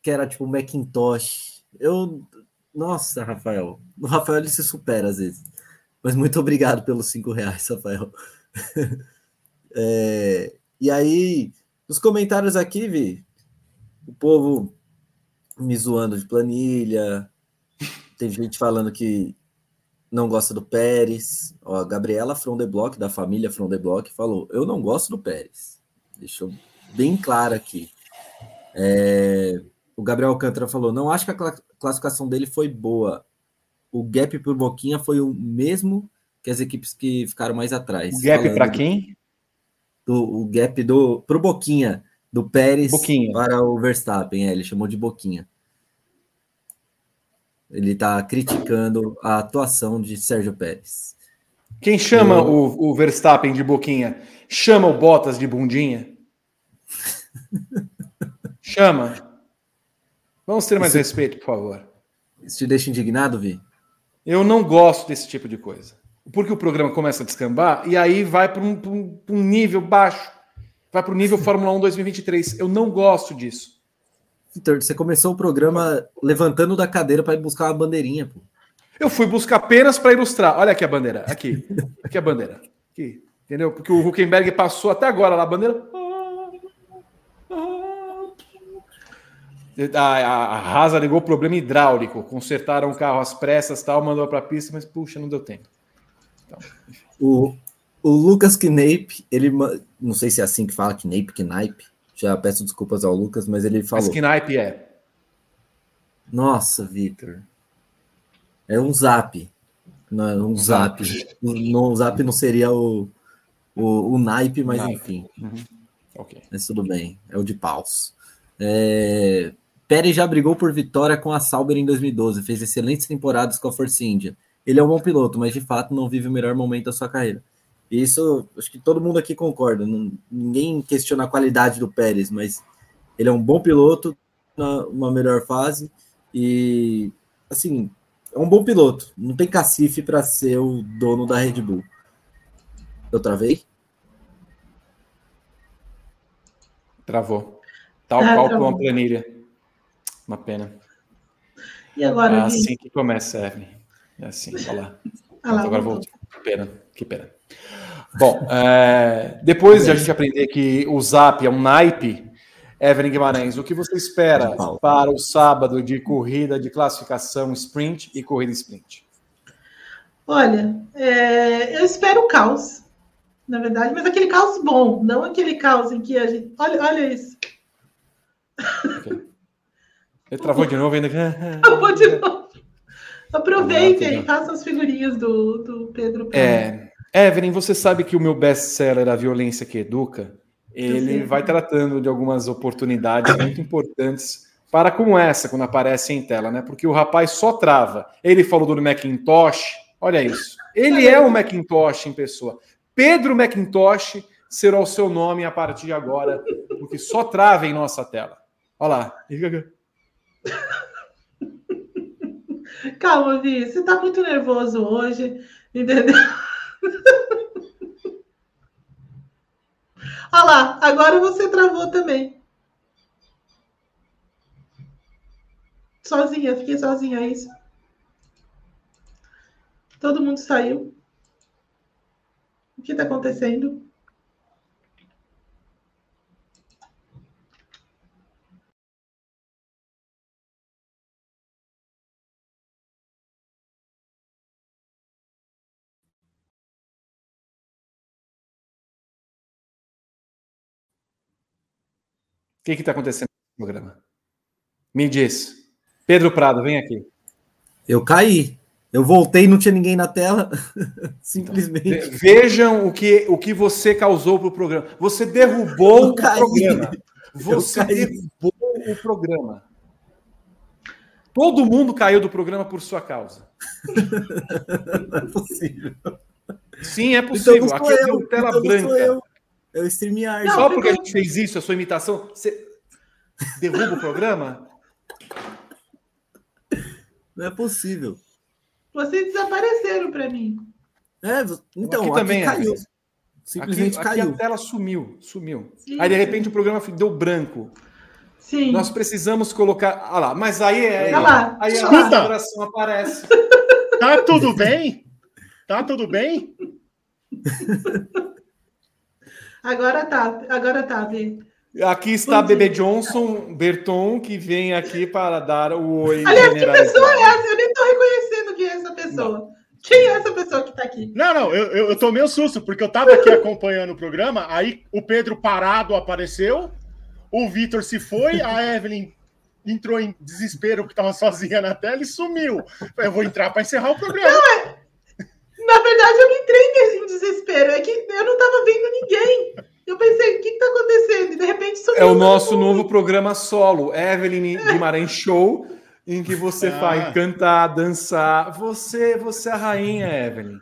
Que era tipo Macintosh. Eu. Nossa, Rafael. O Rafael ele se supera às vezes. Mas muito obrigado pelos cinco reais, Rafael. é, e aí, nos comentários aqui, Vi, o povo me zoando de planilha, tem gente falando que não gosta do Pérez. Ó, a Gabriela From the Block, da família From the Block, falou: Eu não gosto do Pérez. Deixou bem claro aqui. É, o Gabriel Alcântara falou: Não acho que a classificação dele foi boa. O gap por Boquinha foi o mesmo que as equipes que ficaram mais atrás. O gap para quem? do o gap do pro Boquinha, do Pérez Boquinha. para o Verstappen, é, ele chamou de Boquinha. Ele está criticando a atuação de Sérgio Pérez. Quem chama o, o Verstappen de Boquinha? Chama o Bottas de bundinha? chama. Vamos ter mais Isso... respeito, por favor. Isso te deixa indignado, Vi? Eu não gosto desse tipo de coisa porque o programa começa a descambar e aí vai para um, um, um, nível baixo, vai para o nível Fórmula 1 2023. Eu não gosto disso. Vitor, você começou o programa levantando da cadeira para ir buscar uma bandeirinha, pô. Eu fui buscar apenas para ilustrar. Olha aqui a bandeira, aqui, aqui a bandeira, aqui, entendeu? Porque o Huckenberg passou até agora lá a bandeira. A, a, Haas ligou problema hidráulico, consertaram o carro às pressas, tal, mandou para a pista, mas puxa, não deu tempo. Então, o, o Lucas Knape, ele não sei se é assim que fala, Knape, Knape. Já peço desculpas ao Lucas, mas ele falou. Mas Knape é. Nossa, Victor. É um zap. Não, é um zap. No, o zap não seria o, o, o naipe, mas naipe. enfim. Uhum. Okay. Mas tudo bem. É o de paus. É... Pérez já brigou por vitória com a Sauber em 2012. Fez excelentes temporadas com a Force India ele é um bom piloto, mas de fato não vive o melhor momento da sua carreira. E isso, acho que todo mundo aqui concorda. Não, ninguém questiona a qualidade do Pérez, mas ele é um bom piloto na uma melhor fase e assim é um bom piloto. Não tem cacife para ser o dono da Red Bull. Eu travei? Travou. Tal ah, qual com a planilha. Uma pena. E agora? É assim que começa, Evelyn. É assim, olha lá. Ah, lá agora voltou. Que pena, que pena. Bom, é, depois de a gente aprender que o Zap é um naipe, Evelyn Guimarães, o que você espera para o sábado de corrida de classificação sprint e corrida sprint? Olha, é, eu espero caos, na verdade, mas aquele caos bom, não aquele caos em que a gente. Olha, olha isso. Okay. Ele travou de novo ainda. Travou de novo. Aproveitem, façam as figurinhas do, do Pedro. É, Evelyn, você sabe que o meu best-seller, A Violência que Educa, ele vai tratando de algumas oportunidades muito importantes para como essa quando aparece em tela, né? Porque o rapaz só trava. Ele falou do Macintosh, olha isso. Ele é o Macintosh em pessoa. Pedro Macintosh será o seu nome a partir de agora, porque só trava em nossa tela. Olha lá. Calma, Vi, você está muito nervoso hoje, entendeu? Olha lá, agora você travou também. Sozinha, fiquei sozinha, é isso? Todo mundo saiu. O que está acontecendo? Que está acontecendo no programa? Me diz. Pedro Prado, vem aqui. Eu caí. Eu voltei e não tinha ninguém na tela. Simplesmente. Vejam o que, o que você causou para o programa. Você derrubou o programa. Você derrubou o programa. Todo mundo caiu do programa por sua causa. Não é possível. Sim, é então possível. Então Aqui eu, é tela então branca. É o StreamYard. Só porque a gente fez isso, a sua imitação, você derruba o programa? Não é possível. Vocês desapareceram para mim. É, então, aqui, aqui também é. caiu. É. Simplesmente aqui, caiu. Aqui a tela sumiu, sumiu. Sim. Aí de repente o programa deu branco. Sim. Nós precisamos colocar. Ah lá, mas aí é. Olha lá. Aí a configuração aparece. Tá tudo bem? Tá tudo bem? Agora tá, agora tá, Vê. Aqui está a Bebê Johnson Berton, que vem aqui para dar o oi. Aliás, que pessoa é essa? Eu nem estou reconhecendo quem é essa pessoa. Não. Quem é essa pessoa que está aqui? Não, não, eu, eu, eu tomei um susto, porque eu estava aqui acompanhando o programa, aí o Pedro parado apareceu, o Vitor se foi, a Evelyn entrou em desespero porque estava sozinha na tela e sumiu. Eu vou entrar para encerrar o programa. Não, é... Na verdade, eu não entrei em desespero. É que eu não estava vendo ninguém. Eu pensei, o que está acontecendo? E de repente sumiu. É o nosso novo programa solo, Evelyn Guimarães Show, em que você ah. vai cantar, dançar. Você, você é a rainha, Evelyn.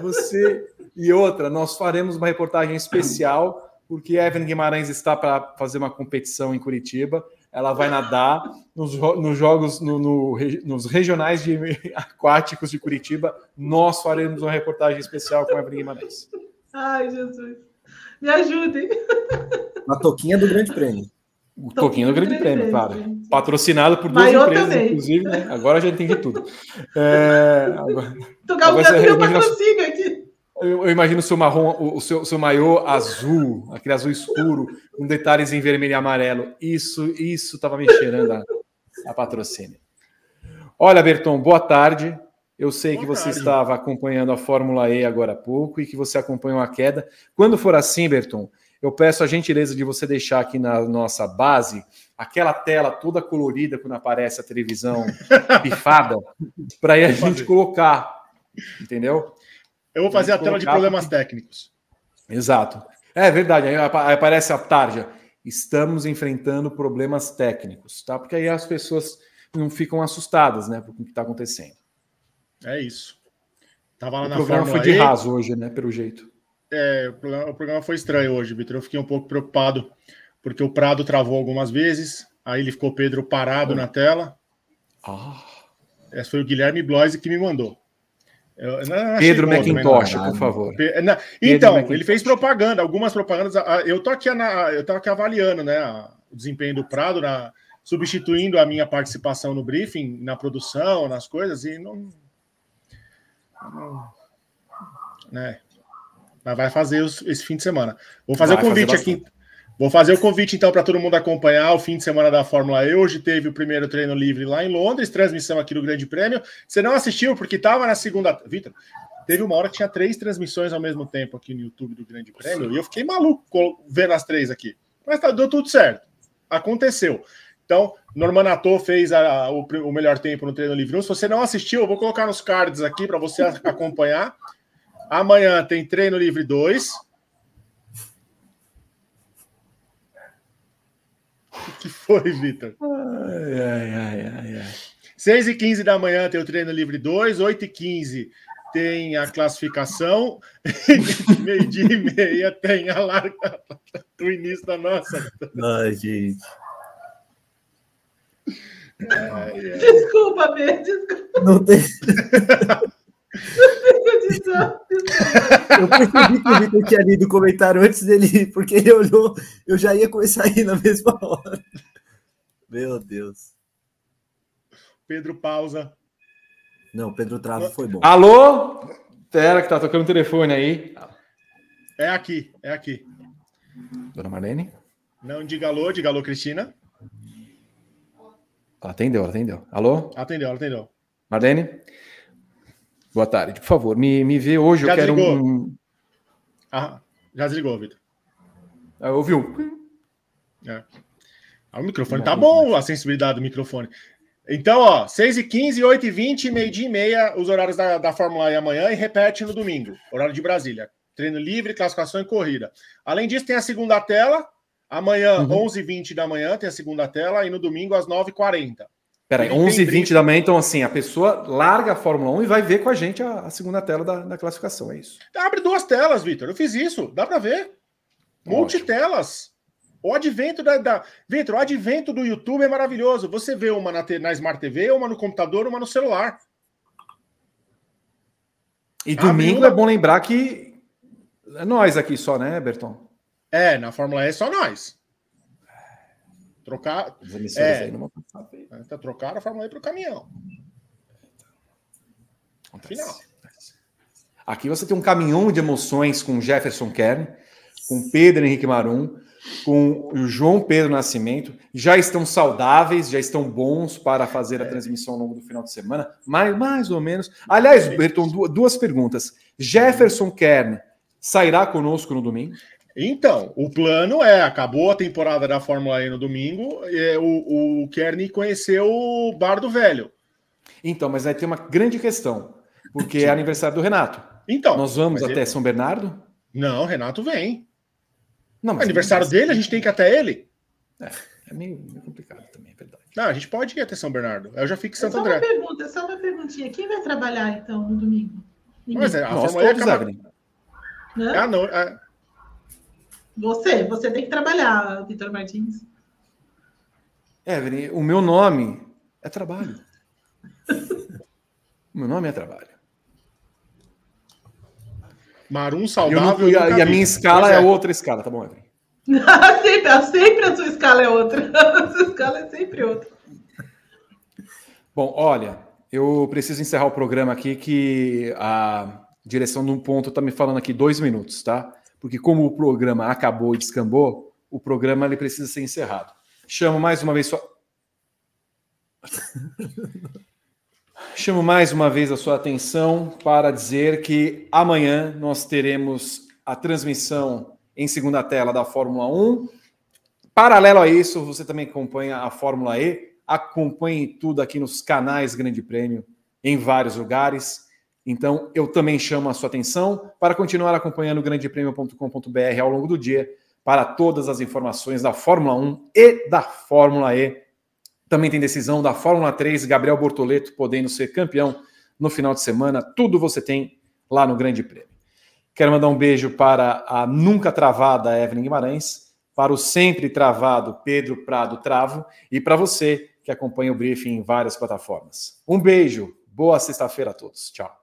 Você e outra, nós faremos uma reportagem especial porque Evelyn Guimarães está para fazer uma competição em Curitiba ela vai nadar nos, nos jogos, no, no, nos regionais de aquáticos de Curitiba. Nós faremos uma reportagem especial com a Evelyn Guimarães. Ai, Jesus. Me ajudem. A toquinha do Grande Prêmio. O toquinho do Grande, Prêmio, claro. Patrocinado por duas Maior empresas, também. inclusive, né? Agora já entendi tudo. É, agora, Tô galgando meu patrocínio aqui. Eu, eu, imagino o seu marrom, o, seu, seu maiô azul, aquele azul escuro, com detalhes em vermelho e amarelo. Isso, isso estava me cheirando a, a patrocínio. Olha, Berton, boa tarde. Eu sei que você estava acompanhando a Fórmula E agora há pouco e que você acompanhou a queda. Quando for assim, Berton, eu peço a gentileza de você deixar aqui na nossa base aquela tela toda colorida quando aparece a televisão bifada, para a gente colocar, entendeu? Eu vou fazer a tela de problemas técnicos. Exato. É verdade. Aí aparece a tarja. Estamos enfrentando problemas técnicos, tá? Porque aí as pessoas não ficam assustadas, né, com o que está acontecendo. É isso. Tava lá o na programa Fórmula foi de raso hoje, né, pelo jeito. É, o programa, o programa foi estranho hoje, Vitor. Eu fiquei um pouco preocupado porque o Prado travou algumas vezes, aí ele ficou Pedro parado na tela. Ah. Esse foi o Guilherme Bloise que me mandou. Pedro McIntosh, por favor. Então, ele fez propaganda, algumas propagandas. Eu tô aqui, na, eu tô aqui avaliando né, o desempenho do Prado, na, substituindo a minha participação no briefing, na produção, nas coisas, e não. não né, vai fazer esse fim de semana. Vou fazer vai o convite fazer aqui. Vou fazer o convite, então, para todo mundo acompanhar o fim de semana da Fórmula E. Hoje teve o primeiro treino livre lá em Londres, transmissão aqui do Grande Prêmio. Você não assistiu porque estava na segunda. Vitor, teve uma hora que tinha três transmissões ao mesmo tempo aqui no YouTube do Grande Prêmio e eu fiquei maluco vendo as três aqui. Mas tá, deu tudo certo. Aconteceu. Então, Norman Atô fez a, o, o, melhor tempo no treino livre. Se você não assistiu, eu vou colocar nos cards aqui para você acompanhar. Amanhã tem treino livre 2. que foi, Vitor? Ai, ai, ai, ai, ai. 6 e 15 da manhã tem o treino livre 2, 8 e 15 tem a classificação, meio-dia e meia tem a larga o início da nossa. Ai, gente. Ai, ai. Desculpa, Bê, desculpa. Não tem. Eu percebi que o Vitor tinha lido o comentário antes dele ir, porque ele olhou, eu já ia começar a ir na mesma hora. Meu Deus. Pedro pausa. Não, Pedro Travo foi bom. Alô? Pera que tá tocando o telefone aí. É aqui, é aqui. Dona Marlene? Não diga alô, diga alô, Cristina. Ela atendeu, ela atendeu. Alô? Atendeu, ela atendeu. Marlene? Boa tarde. Por favor, me, me vê hoje. Já eu quero desligou? um. Ah, já desligou, Vitor. Ah, ouviu? É. Ah, o microfone tá bom, a sensibilidade do microfone. Então, ó, 6 e 15 8 e 20 meio-dia e meia, os horários da, da Fórmula E amanhã e repete no domingo, horário de Brasília. Treino livre, classificação e corrida. Além disso, tem a segunda tela. Amanhã, Uhum. 11h20 da manhã, tem a segunda tela. E no domingo, às 9h40. Peraí, Ele tem 11 h 20 drift. da manhã, então assim, a pessoa larga a Fórmula 1 e vai ver com a gente a, a segunda tela da, da classificação, é isso. Abre duas telas, Vitor. Eu fiz isso, dá para ver. Multitelas. O advento da, da... Vitor, o advento do YouTube é maravilhoso. Você vê uma na, na Smart TV, uma no computador, uma no celular. E Abre domingo uma- é bom lembrar que é nós aqui só, né, Berton? É, na Fórmula E é só nós. Trocar, As emissoras É. aí não vão saber. tá trocar a Fórmula E pro caminhão. Acontece. Final. Aqui você tem um caminhão de emoções com Jefferson Kern, com Pedro Henrique Marum, com o João Pedro Nascimento. Já estão saudáveis, já estão bons para fazer É. a transmissão ao longo do final de semana, mais, mais ou menos. Aliás, Berton, du- duas perguntas. Jefferson Kern sairá conosco no domingo? Então, o plano é: acabou a temporada da Fórmula E no domingo, é, o, o Kearney conheceu o Bar do Velho. Então, mas aí tem uma grande questão, porque é aniversário do Renato. Então, Nós vamos mas até ele- São Bernardo? Não, Renato vem. Não, É aniversário dele, a gente tem que ir até ele. É meio, meio complicado também, é verdade. Não, a gente pode ir até São Bernardo. Eu já fico em É Santo uma André. pergunta, é só uma perguntinha. Quem vai trabalhar então no domingo? Ninguém. Mas é, a Nós Fórmula E acaba... Evelyn. Hã? é, a no... é, Você, você tem que trabalhar, Vitor Martins. Evelyn, o meu nome é trabalho. o meu nome é trabalho. Marum eu não- saudável. e a, e a minha escala Pois é. outra escala, tá bom, Evelyn? sempre, sempre a sua escala é outra. A sua escala é sempre outra. Bom, olha, eu preciso encerrar o programa aqui que a direção de um ponto está me falando aqui dois minutos, tá? Porque como o programa acabou e descambou, o programa ele precisa ser encerrado. Chamo mais uma vez sua... Chamo mais uma vez a sua atenção para dizer que amanhã nós teremos a transmissão em segunda tela da Fórmula 1. Paralelo a isso, você também acompanha a Fórmula E. Acompanhe tudo aqui nos canais Grande Prêmio, em vários lugares. Então, eu também chamo a sua atenção para continuar acompanhando o grandepremio.com.br ao longo do dia para todas as informações da Fórmula 1 e da Fórmula E. Também tem decisão da Fórmula 3, Gabriel Bortoleto podendo ser campeão no final de semana. Tudo você tem lá no Grande Prêmio. Quero mandar um beijo para a nunca travada Evelyn Guimarães, para o sempre travado Pedro Prado Travo e para você que acompanha o briefing em várias plataformas. Um beijo, boa sexta-feira a todos. Tchau.